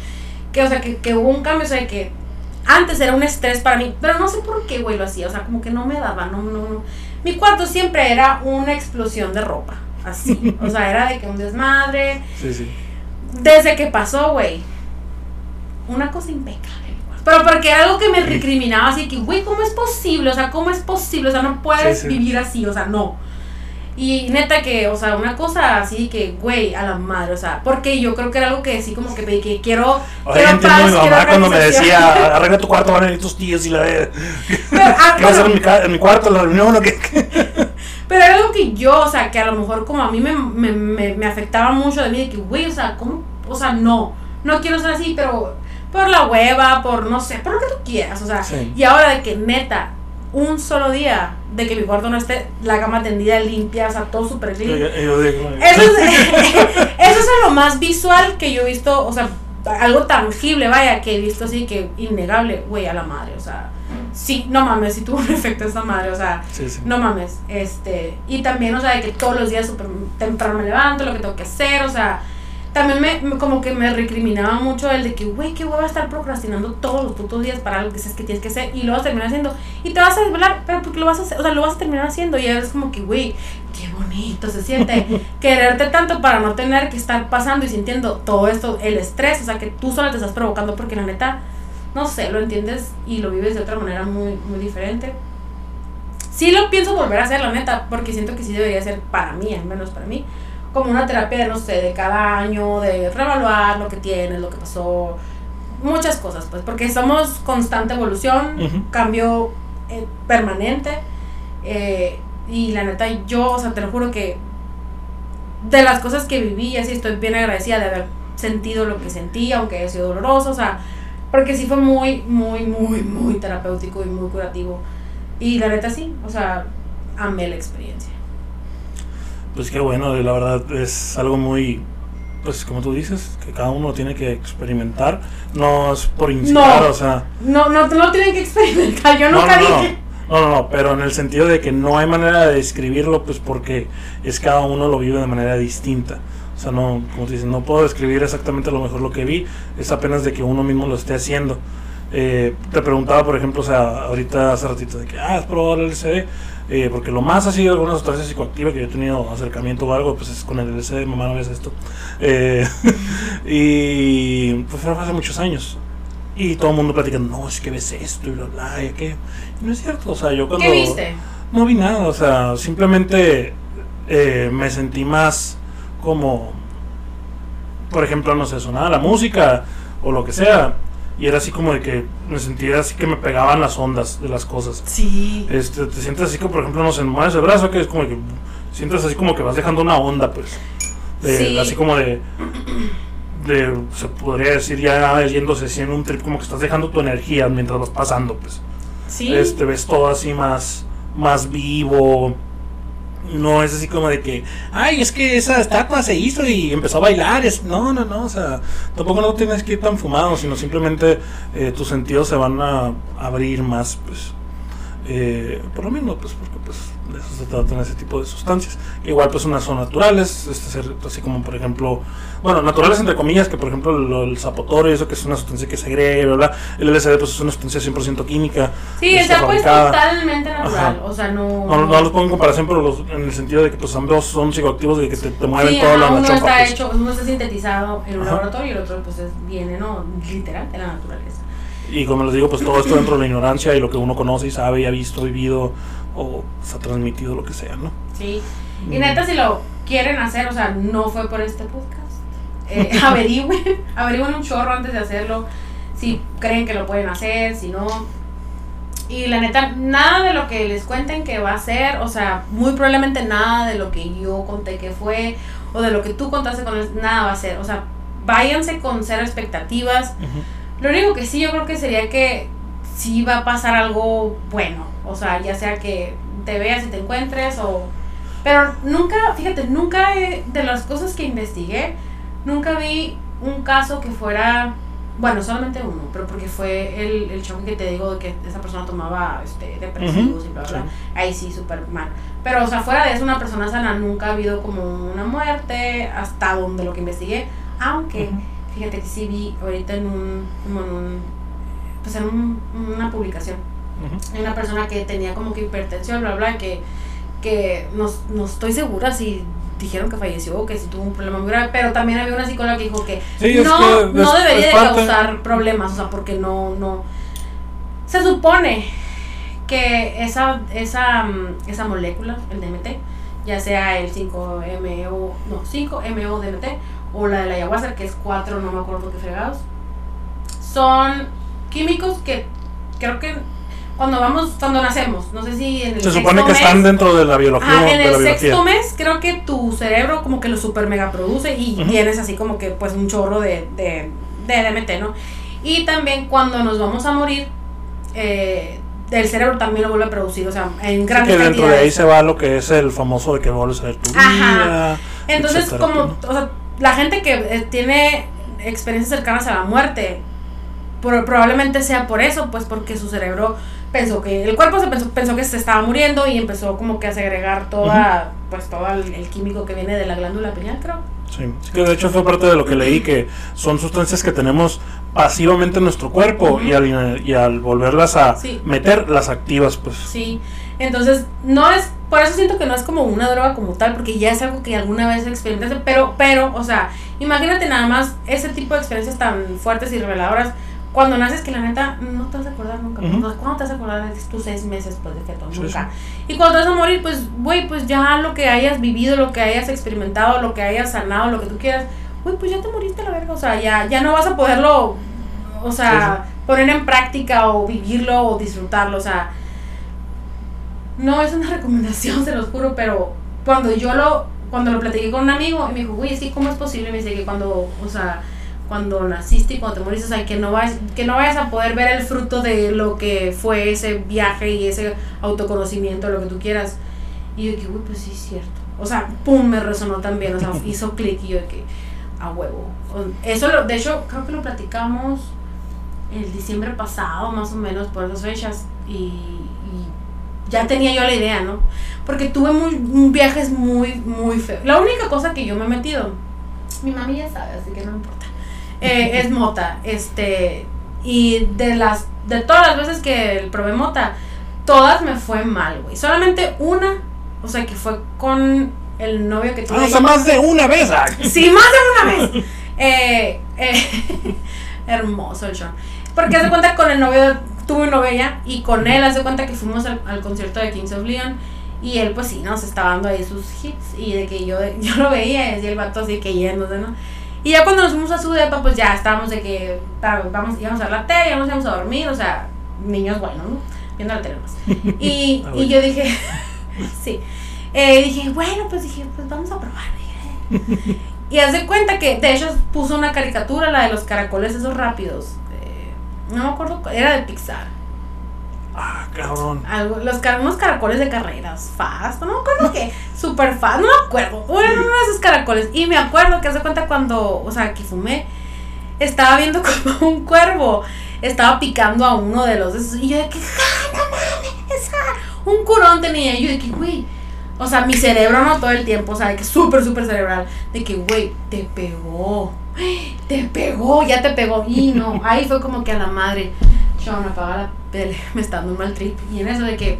Que, o sea, que, que hubo un cambio, o sea, que antes era un estrés para mí, pero no sé por qué, güey, lo hacía. O sea, como que no me daba, no, no, no. Mi cuarto siempre era una explosión de ropa, así. O sea, era de que un desmadre. Sí, sí. Desde que pasó, güey. Una cosa impecable. Pero porque era algo que me recriminaba así que, güey, ¿cómo es posible? O sea, ¿cómo es posible? O sea, no puedes Sí, sí. vivir así, o sea, no. Y neta que, o sea, una cosa así que, güey, a la madre, o sea, porque yo creo que era algo que sí como que, que quiero, O sea, mi mamá cuando me decía, arregla tu cuarto, van a venir tus tíos y la. Pero, ah, ¿Qué va a hacer en mi, ca- en mi cuarto, la reunión o qué? Pero era algo que yo, o sea, que a lo mejor como a mí me, me, me, me afectaba mucho de mí, de que, güey, o sea, ¿cómo? O sea, no, no quiero ser así, pero por la hueva, por no sé, por lo que tú quieras, o sea, Sí. y ahora de que neta, un solo día de que mi cuarto no esté la cama tendida, limpia, o sea, todo súper clean. yo digo, Eso es, eso es lo más visual que yo he visto, o sea, algo tangible, vaya, que he visto así que innegable, güey, a la madre, o sea, sí, no mames, sí tuvo un efecto esa madre, o sea, sí, sí. no mames, este, y también, o sea, de que todos los días súper temprano me levanto, lo que tengo que hacer, o sea, también me, me- como que me recriminaba mucho el de que, güey, qué hueva estar procrastinando todos los putos días para algo que sabes que tienes que hacer y lo vas a terminar haciendo y te vas a desvelar, pero porque lo vas a hacer, o sea, lo vas a terminar haciendo y es como que, güey, qué bonito se siente quererte tanto para no tener que estar pasando y sintiendo todo esto, el estrés, o sea, que tú sola te estás provocando porque la neta, no sé, lo entiendes y lo vives de otra manera muy, muy diferente. Sí lo pienso volver a hacer, la neta, porque siento que sí debería ser para mí, al menos para mí, como una terapia, no sé, de cada año, de reevaluar lo que tienes, lo que pasó, muchas cosas, pues, porque somos constante evolución, cambio eh, permanente, eh, y la neta, yo, o sea, te lo juro que de las cosas que viví, así estoy bien agradecida de haber sentido lo que sentí, aunque haya sido doloroso, o sea, porque sí fue muy, muy, muy, muy terapéutico y muy curativo. Y la neta sí, o sea, amé la experiencia. Pues qué bueno, la verdad es algo muy, pues como tú dices, que cada uno tiene que experimentar, no es por incitar, No. o sea, No, no, no tienen que experimentar, yo nunca no, no, dije. no, no, no, pero en el sentido de que no hay manera de describirlo, pues porque es cada uno lo vive de manera distinta. O sea, no, como te dices, no puedo describir exactamente a lo mejor lo que vi, es apenas de que uno mismo lo esté haciendo. Eh, te preguntaba, por ejemplo, o sea, ahorita hace ratito de que, ah, has probado el LSD, eh, porque lo más ha sido alguna sustancia psicoactiva que yo he tenido acercamiento o algo, pues es con el LSD, mamá no ves esto. Eh, y pues fue hace muchos años. Y todo el mundo platicando, no, es que ves esto y bla, bla, y aquello. Y no es cierto, o sea, yo cuando... ¿Qué viste? No vi nada, o sea, simplemente eh, me sentí más como, por ejemplo, no sé, sonaba la música o lo que sea, y era así como de que me sentía así que me pegaban las ondas de las cosas. Sí. Este, te sientes así como, por ejemplo, no sé, mueves el brazo, que es como que sientes así como que vas dejando una onda, pues. De- Sí. Así como de, de, se podría decir ya yéndose así en un trip, como que estás dejando tu energía mientras vas pasando, pues Sí. este ves todo así más más vivo no es así como de que ay es que esa estatua se hizo y empezó a bailar es no no no o sea tampoco no tienes que ir tan fumado sino simplemente eh, tus sentidos se van a abrir más pues eh, por lo mismo pues porque pues de eso se tratan ese tipo de sustancias que igual pues unas son naturales este ser así como por ejemplo bueno naturales entre comillas que por ejemplo lo- el zapotorio eso que es una sustancia que se agrega bla, bla. el LSD pues es una sustancia 100% química Sí, está pues totalmente natural. Ajá. O sea, no. No, no los pongo en comparación, pero los- en el sentido de que pues ambos son psicoactivos y que te, te mueven Sí, todo ajá, la uno noche. está hecho, uno está sintetizado en un Ajá. laboratorio y el otro pues es, viene, ¿no? Literal, de la naturaleza. Y como les digo, pues todo esto dentro de la ignorancia y lo que uno conoce y sabe y ha visto, vivido o se ha transmitido, lo que sea, ¿no? Sí. Y Mm. neta, si lo quieren hacer, o sea, no fue por este podcast. Eh, averigüen, averigüen un chorro antes de hacerlo. Si creen que lo pueden hacer, si no. Y la neta, nada de lo que les cuenten que va a ser, o sea, muy probablemente nada de lo que yo conté que fue, o de lo que tú contaste con él, nada va a ser. O sea, váyanse con cero expectativas. Lo único que sí yo creo que sería que sí va a pasar algo bueno. O sea, ya sea que te veas y te encuentres o... Pero nunca, fíjate, nunca he- de las cosas que investigué, nunca vi un caso que fuera... Bueno, solamente uno, pero porque fue el, el choque que te digo de que esa persona tomaba este, depresivos y bla, bla. sí. Ahí sí, súper mal. Pero, o sea, fuera de eso, una persona sana nunca ha habido como una muerte, hasta donde lo que investigué. Aunque... Fíjate que sí vi ahorita en un, como en un, pues en un- una publicación, Una persona que tenía como que hipertensión, bla, bla, que, que no, no estoy segura si dijeron que falleció o que si tuvo un problema muy grave, pero también había una psicóloga que dijo que Sí, es no, que no debería de causar problemas, o sea, porque no, no, se supone que esa, esa, mm, esa molécula, el DMT, ya sea el 5-MeO, no, 5-MeO DMT, o la de la ayahuasca, que es 4, no me acuerdo qué fregados, son químicos que creo que cuando vamos, cuando nacemos, no sé si en el Se sexto supone que mes, están dentro de la biología. Ajá, en de la el biología. sexto mes creo que tu cerebro como que lo super mega produce y tienes así como que pues un chorro de, de, de DMT, ¿no? Y también cuando nos vamos a morir, eh, el cerebro también lo vuelve a producir, o sea, en grandes que dentro de ahí se va lo que es el famoso de que vuelves a ver tu Ajá. vida. Entonces, etcétera, como, o sea, la gente que eh, tiene experiencias cercanas a la muerte, por- probablemente sea por eso, pues porque su cerebro pensó que, el cuerpo se pensó, pensó que se estaba muriendo y empezó como que a segregar toda, pues todo el, el químico que viene de la glándula pineal, creo. Sí, sí que de hecho fue parte de lo que leí, que son sustancias que tenemos pasivamente en nuestro cuerpo y, al, y al volverlas a Sí. meter, las activas, pues. Sí, entonces no es, por eso siento que no es como una droga como tal, porque ya es algo que alguna vez experimentaste, pero, pero, o sea, imagínate nada más ese tipo de experiencias tan fuertes y reveladoras cuando naces que la neta no te vas a acordar nunca. Ujú. pues, ¿Cuándo te vas a acordar de tus seis meses pues, de feto? Sí, Nunca. Y cuando te vas a morir, pues, güey, pues ya lo que hayas vivido, lo que hayas experimentado, lo que hayas sanado, lo que tú quieras, güey, pues ya te moriste la verga, o sea, ya, ya no vas a poderlo, o sea, poner en práctica o vivirlo o disfrutarlo, o sea, no es una recomendación, se los juro, pero cuando yo lo, cuando lo platiqué con un amigo, y me dijo, güey, que cómo es posible, me dice que cuando, o sea, cuando naciste y cuando te moriste, o sea, que no vayas, que no vayas a poder ver el fruto de lo que fue ese viaje y ese autoconocimiento, lo que tú quieras. Y yo dije, güey, pues sí es cierto. O sea, pum, me resonó también, o sea, hizo clic y yo que, a huevo. Eso, lo, de hecho, creo que lo platicamos el diciembre pasado, más o menos, por esas fechas, y, y ya tenía yo la idea, ¿no? Porque tuve muy, un viajes muy, muy feos. La única cosa que yo me he metido, mi mami ya sabe, así que no me importa, eh, es mota. Este, y de las, de todas las veces que probé mota, todas me fue mal, güey. Solamente una, o sea, que fue con el novio que tuve. Ah, o sea, más de una vez. ah. Sí, más de una vez. Eh, eh, hermoso el Sean. Porque hace cuenta con el novio, tuve un novio ya, y con él hace cuenta que fuimos al, al concierto de Kings of Leon. Y él, pues sí, nos estaba dando ahí sus hits. Y de que yo, yo lo veía, y decía el vato así que yéndose, ¿no? Y ya cuando nos fuimos a su depa, pues ya estábamos de que vamos, íbamos a la tele, íbamos a dormir, o sea, niños buenos, ¿no? Viendo la tele más. Y, Ah, y bueno. yo dije, sí. Eh, dije, bueno, pues dije, pues vamos a probar. dije. Y haz de cuenta que, de hecho, puso una caricatura, la de los caracoles esos rápidos. eh, no me acuerdo, era de Pixar. Ah, cabrón. Algo, los car- caracoles de carreras, fast, no me acuerdo qué, super fast, no me acuerdo. Bueno, uno de esos caracoles. Y me acuerdo que haz de cuenta cuando, o sea, que fumé, estaba viendo como un cuervo estaba picando a uno de los esos. Y yo de que, ¡ah, no mames! ah". Un curón tenía. Y yo de que, güey. O sea, mi cerebro no todo el tiempo, o sea, de que súper, súper cerebral. De que, güey, te pegó. Te pegó, ya te pegó. Y no, ahí fue como que a la madre. Sean, apaga la me está dando un mal trip. Y en eso de que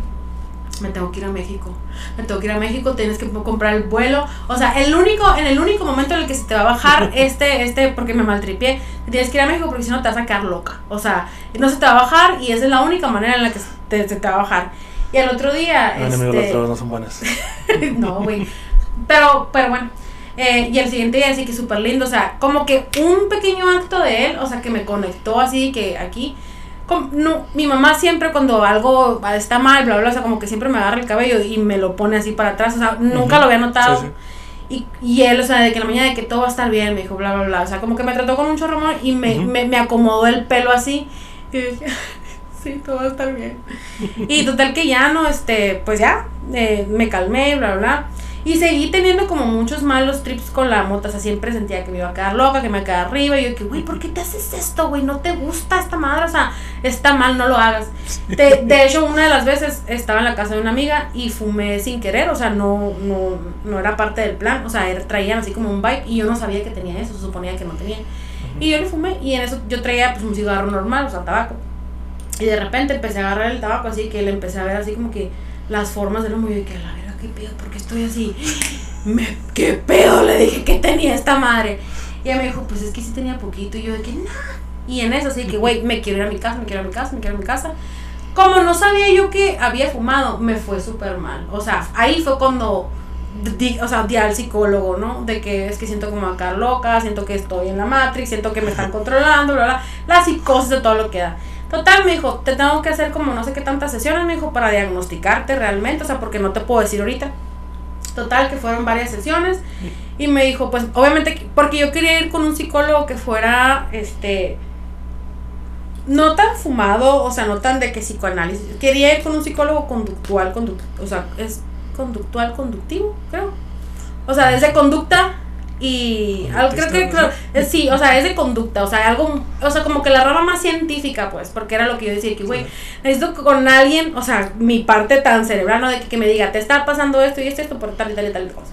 me tengo que ir a México. Me tengo que ir a México, tienes que comprar el vuelo. O sea, el único, en el único momento en el que se te va a bajar este, este, porque me maltripié, tienes que ir a México porque si no te vas a quedar loca. O sea, no se te va a bajar y esa es la única manera en la que te, se te va a bajar. Y al otro día, Los enemigos este, las drogas no son buenas. no, güey. Pero, pero bueno. Eh, y el siguiente día sí que súper lindo. O sea, como que un pequeño acto de él, o sea, que me conectó así que aquí. No, mi mamá siempre cuando algo está mal, bla, bla, o sea, como que siempre me agarra el cabello y me lo pone así para atrás. O sea, nunca lo había notado. Sí, sí. Y, y él, o sea, de que la mañana de que todo va a estar bien, me dijo, bla, bla, bla. O sea, como que me trató con mucho amor y me, me, me acomodó el pelo así. Y dije, sí, todo va a estar bien. Y total que ya no, este, pues ya, eh, me calmé, bla, bla, bla. Y seguí teniendo como muchos malos trips con la moto. O sea, siempre sentía que me iba a quedar loca, que me iba a quedar arriba. Y yo que, güey, ¿por qué te haces esto, güey? ¿No te gusta esta madre? O sea, está mal, no lo hagas. De, de hecho, una de las veces estaba en la casa de una amiga y fumé sin querer. O sea, no, no, no era parte del plan. O sea, traían así como un vibe y yo no sabía que tenía eso. Suponía que no tenía. Y yo le fumé y en eso yo traía pues un cigarro normal, o sea, tabaco. Y de repente empecé a agarrar el tabaco así que le empecé a ver así como que las formas del humo y que la qué pedo, porque estoy así. Me, qué pedo, le dije que tenía esta madre. Y ella me dijo, pues es que sí tenía poquito. Y yo de que, nah. Y en eso así que, güey, me quiero ir a mi casa, me quiero ir a mi casa, me quiero ir a mi casa. Como no sabía yo que había fumado, me fue súper mal. O sea, ahí fue cuando di, o sea, di al psicólogo, ¿no? De que es que siento como acá loca, siento que estoy en la Matrix, siento que me están controlando, bla, bla. La psicosis de todo lo que da. Total, me dijo, te tengo que hacer como no sé qué tantas sesiones, me dijo, para diagnosticarte realmente, o sea, porque no te puedo decir ahorita. Total, que fueron varias sesiones. Y me dijo, pues, obviamente, que- porque yo quería ir con un psicólogo que fuera, este, no tan fumado, o sea, no tan de que psicoanálisis. Quería ir con un psicólogo conductual, conduct, o sea, es conductual conductivo, creo. O sea, es de conducta y algo, creo que creo, es, sí, o sea, es de conducta, o sea, algo, o sea, como que la rama más científica, pues, porque era lo que yo decía, que, güey, necesito con alguien, o sea, mi parte tan cerebral, ¿no? De que, que me diga, te está pasando esto y esto, esto por tal y tal y tal cosa.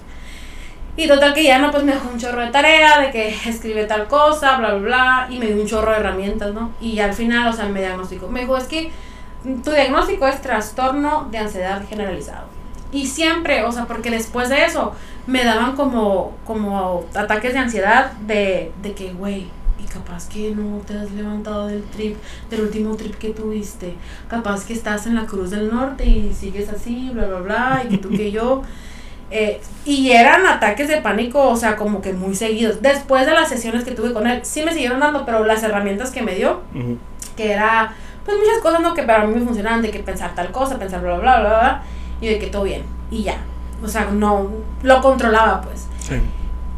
Y total que ya no, pues me dejó un chorro de tarea, de que escribe tal cosa, bla, bla, bla, y me dio un chorro de herramientas, ¿no? Y al final, o sea, me diagnosticó. Me dijo, es que tu diagnóstico es trastorno de ansiedad generalizado. Y siempre, o sea, porque después de eso me daban como, como ataques de ansiedad de, de que, güey, y capaz que no te has levantado del trip, del último trip que tuviste. Capaz que estás en la Cruz del Norte y sigues así, bla, bla, bla, y que tú que yo. Eh, y eran ataques de pánico, o sea, como que muy seguidos. Después de las sesiones que tuve con él, sí me siguieron dando, pero las herramientas que me dio, que era, pues muchas cosas, ¿no? Que para mí me funcionaban, de que pensar tal cosa, pensar bla, bla, bla, bla, y de que todo bien, y ya. O sea, no, lo controlaba, pues. Sí.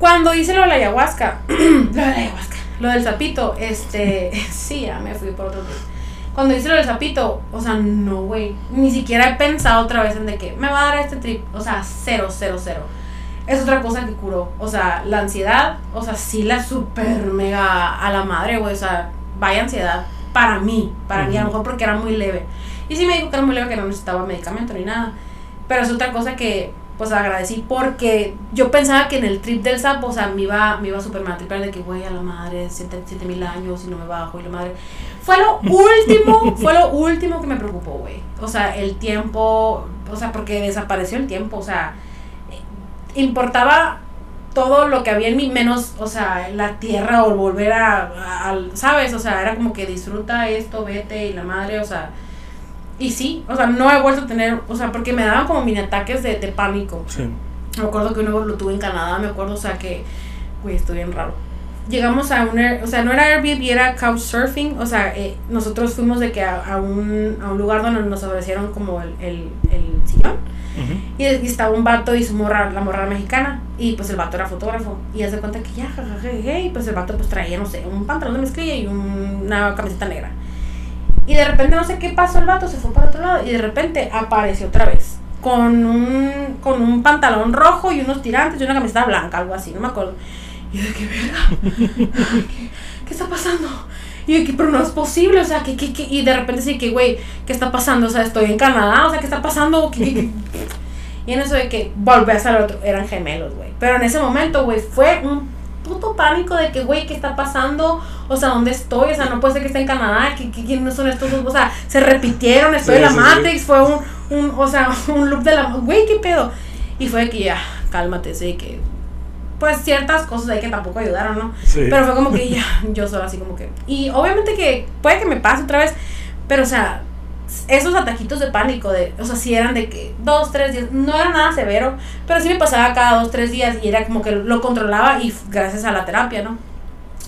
Cuando hice lo de la ayahuasca, lo de la ayahuasca, lo del sapito, este, sí, ya me fui por otro lado cuando hice lo del sapito, o sea, no, güey. Ni siquiera he pensado otra vez en de que me va a dar este trip. O sea, cero, cero, cero. Es otra cosa que curó. O sea, la ansiedad, o sea, sí la super mega a la madre, güey. O sea, vaya ansiedad. Para mí, para mí, a lo mejor porque era muy leve. Y sí me dijo que era muy leve, que no necesitaba medicamento ni nada. Pero es otra cosa que, pues agradecí porque yo pensaba que en el trip del sapo, o sea, me iba, me iba súper mal tripar de que, güey, a la madre, 7 mil años y no me bajo y la madre. Fue lo último, fue lo último que me preocupó, güey. O sea, el tiempo, o sea, porque desapareció el tiempo, o sea, importaba todo lo que había en mí, menos, o sea, la tierra o volver a, a, ¿sabes? O sea, era como que disfruta esto, vete y la madre, o sea, y sí, o sea, no he vuelto a tener, o sea, porque me daban como mini ataques de, de pánico. Sí. Me acuerdo que uno lo tuve en Canadá, me acuerdo, o sea, que, güey, estoy bien raro. Llegamos a un, o sea, no era Airbnb, era couchsurfing, o sea, eh, nosotros fuimos de que a, a, un, a un lugar donde nos ofrecieron como el, el, el sillón. Y, y, estaba un vato y su morra, la morra mexicana, y pues el vato era fotógrafo. Y hace cuenta que ya, jajaja, y pues el vato pues traía, no sé, un pantalón de mezclilla y un, una camiseta negra. Y de repente no sé qué pasó, el vato se fue para otro lado y de repente apareció otra vez. Con un, con un pantalón rojo y unos tirantes y una camiseta blanca, algo así, no me acuerdo. Y yo de qué verga, ¿Qué, ¿qué, está pasando? Y yo, pero no es posible, o sea, que, que, que y de repente sí que, güey, ¿qué está pasando? O sea, estoy en Canadá, o sea, ¿qué está pasando? ¿Qué, qué, y en eso de que volví a salir otro, eran gemelos, güey. Pero en ese momento, güey, fue un puto pánico de que, güey, ¿qué está pasando? O sea, ¿dónde estoy? O sea, no puede ser que esté en Canadá. ¿Qué, qué, quiénes son estos dos? O sea, se repitieron, estoy sí, en la sí, Matrix, sí. fue un, un, o sea, un loop de la... Güey, ¿qué pedo? Y fue que ya, cálmate, sí, que... Pues ciertas cosas ahí que tampoco ayudaron, ¿no? Pero fue como que ya, yo solo así como que... Y obviamente que puede que me pase otra vez, pero o sea, esos ataquitos de pánico, de, o sea, sí eran de que dos, tres días, no era nada severo, pero sí me pasaba cada dos, tres días y era como que lo controlaba y gracias a la terapia, ¿no?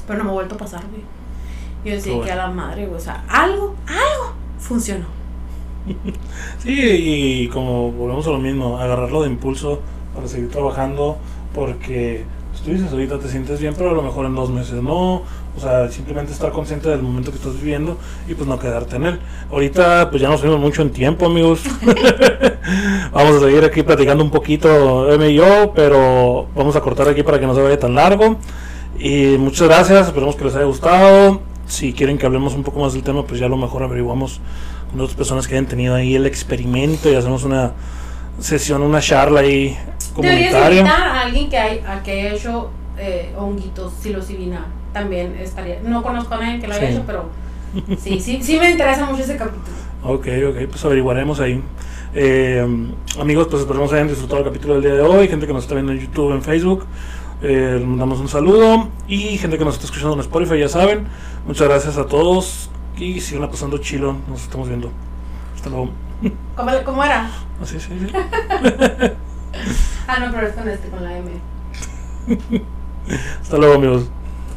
Pero no me ha vuelto a pasar, güey. Yo decía bueno. que a la madre, güey, o sea, algo, algo funcionó. Sí, y como volvemos a lo mismo, agarrarlo de impulso para seguir trabajando, porque pues, tú dices ahorita te sientes bien, pero a lo mejor en dos meses no, o sea, simplemente estar consciente del momento que estás viviendo y pues no quedarte en él. Ahorita pues ya nos fuimos mucho en tiempo, amigos. vamos a seguir aquí platicando un poquito, M y yo, pero vamos a cortar aquí para que no se vaya tan largo. Y muchas gracias, esperemos que les haya gustado. Si quieren que hablemos un poco más del tema, pues ya a lo mejor averiguamos con otras personas que hayan tenido ahí el experimento y hacemos una sesión, una charla ahí comunitaria. Deberías invitar a alguien que, hay, a que haya hecho eh, honguitos psilocibina también estaría. No conozco a nadie que lo haya sí. hecho, pero sí, sí, sí me interesa mucho ese capítulo. Ok, ok, pues averiguaremos ahí. Eh, amigos, pues esperemos que hayan disfrutado el capítulo del día de hoy. Gente que nos está viendo en YouTube, en Facebook, eh, les mandamos un saludo. Y gente que nos está escuchando en Spotify, ya saben. Muchas gracias a todos. Y sigan pasando chilo. Nos estamos viendo. Hasta luego. ¿Cómo, cómo era? Así, sí, sí. ah, no, pero es con este, con la M. Hasta luego, amigos.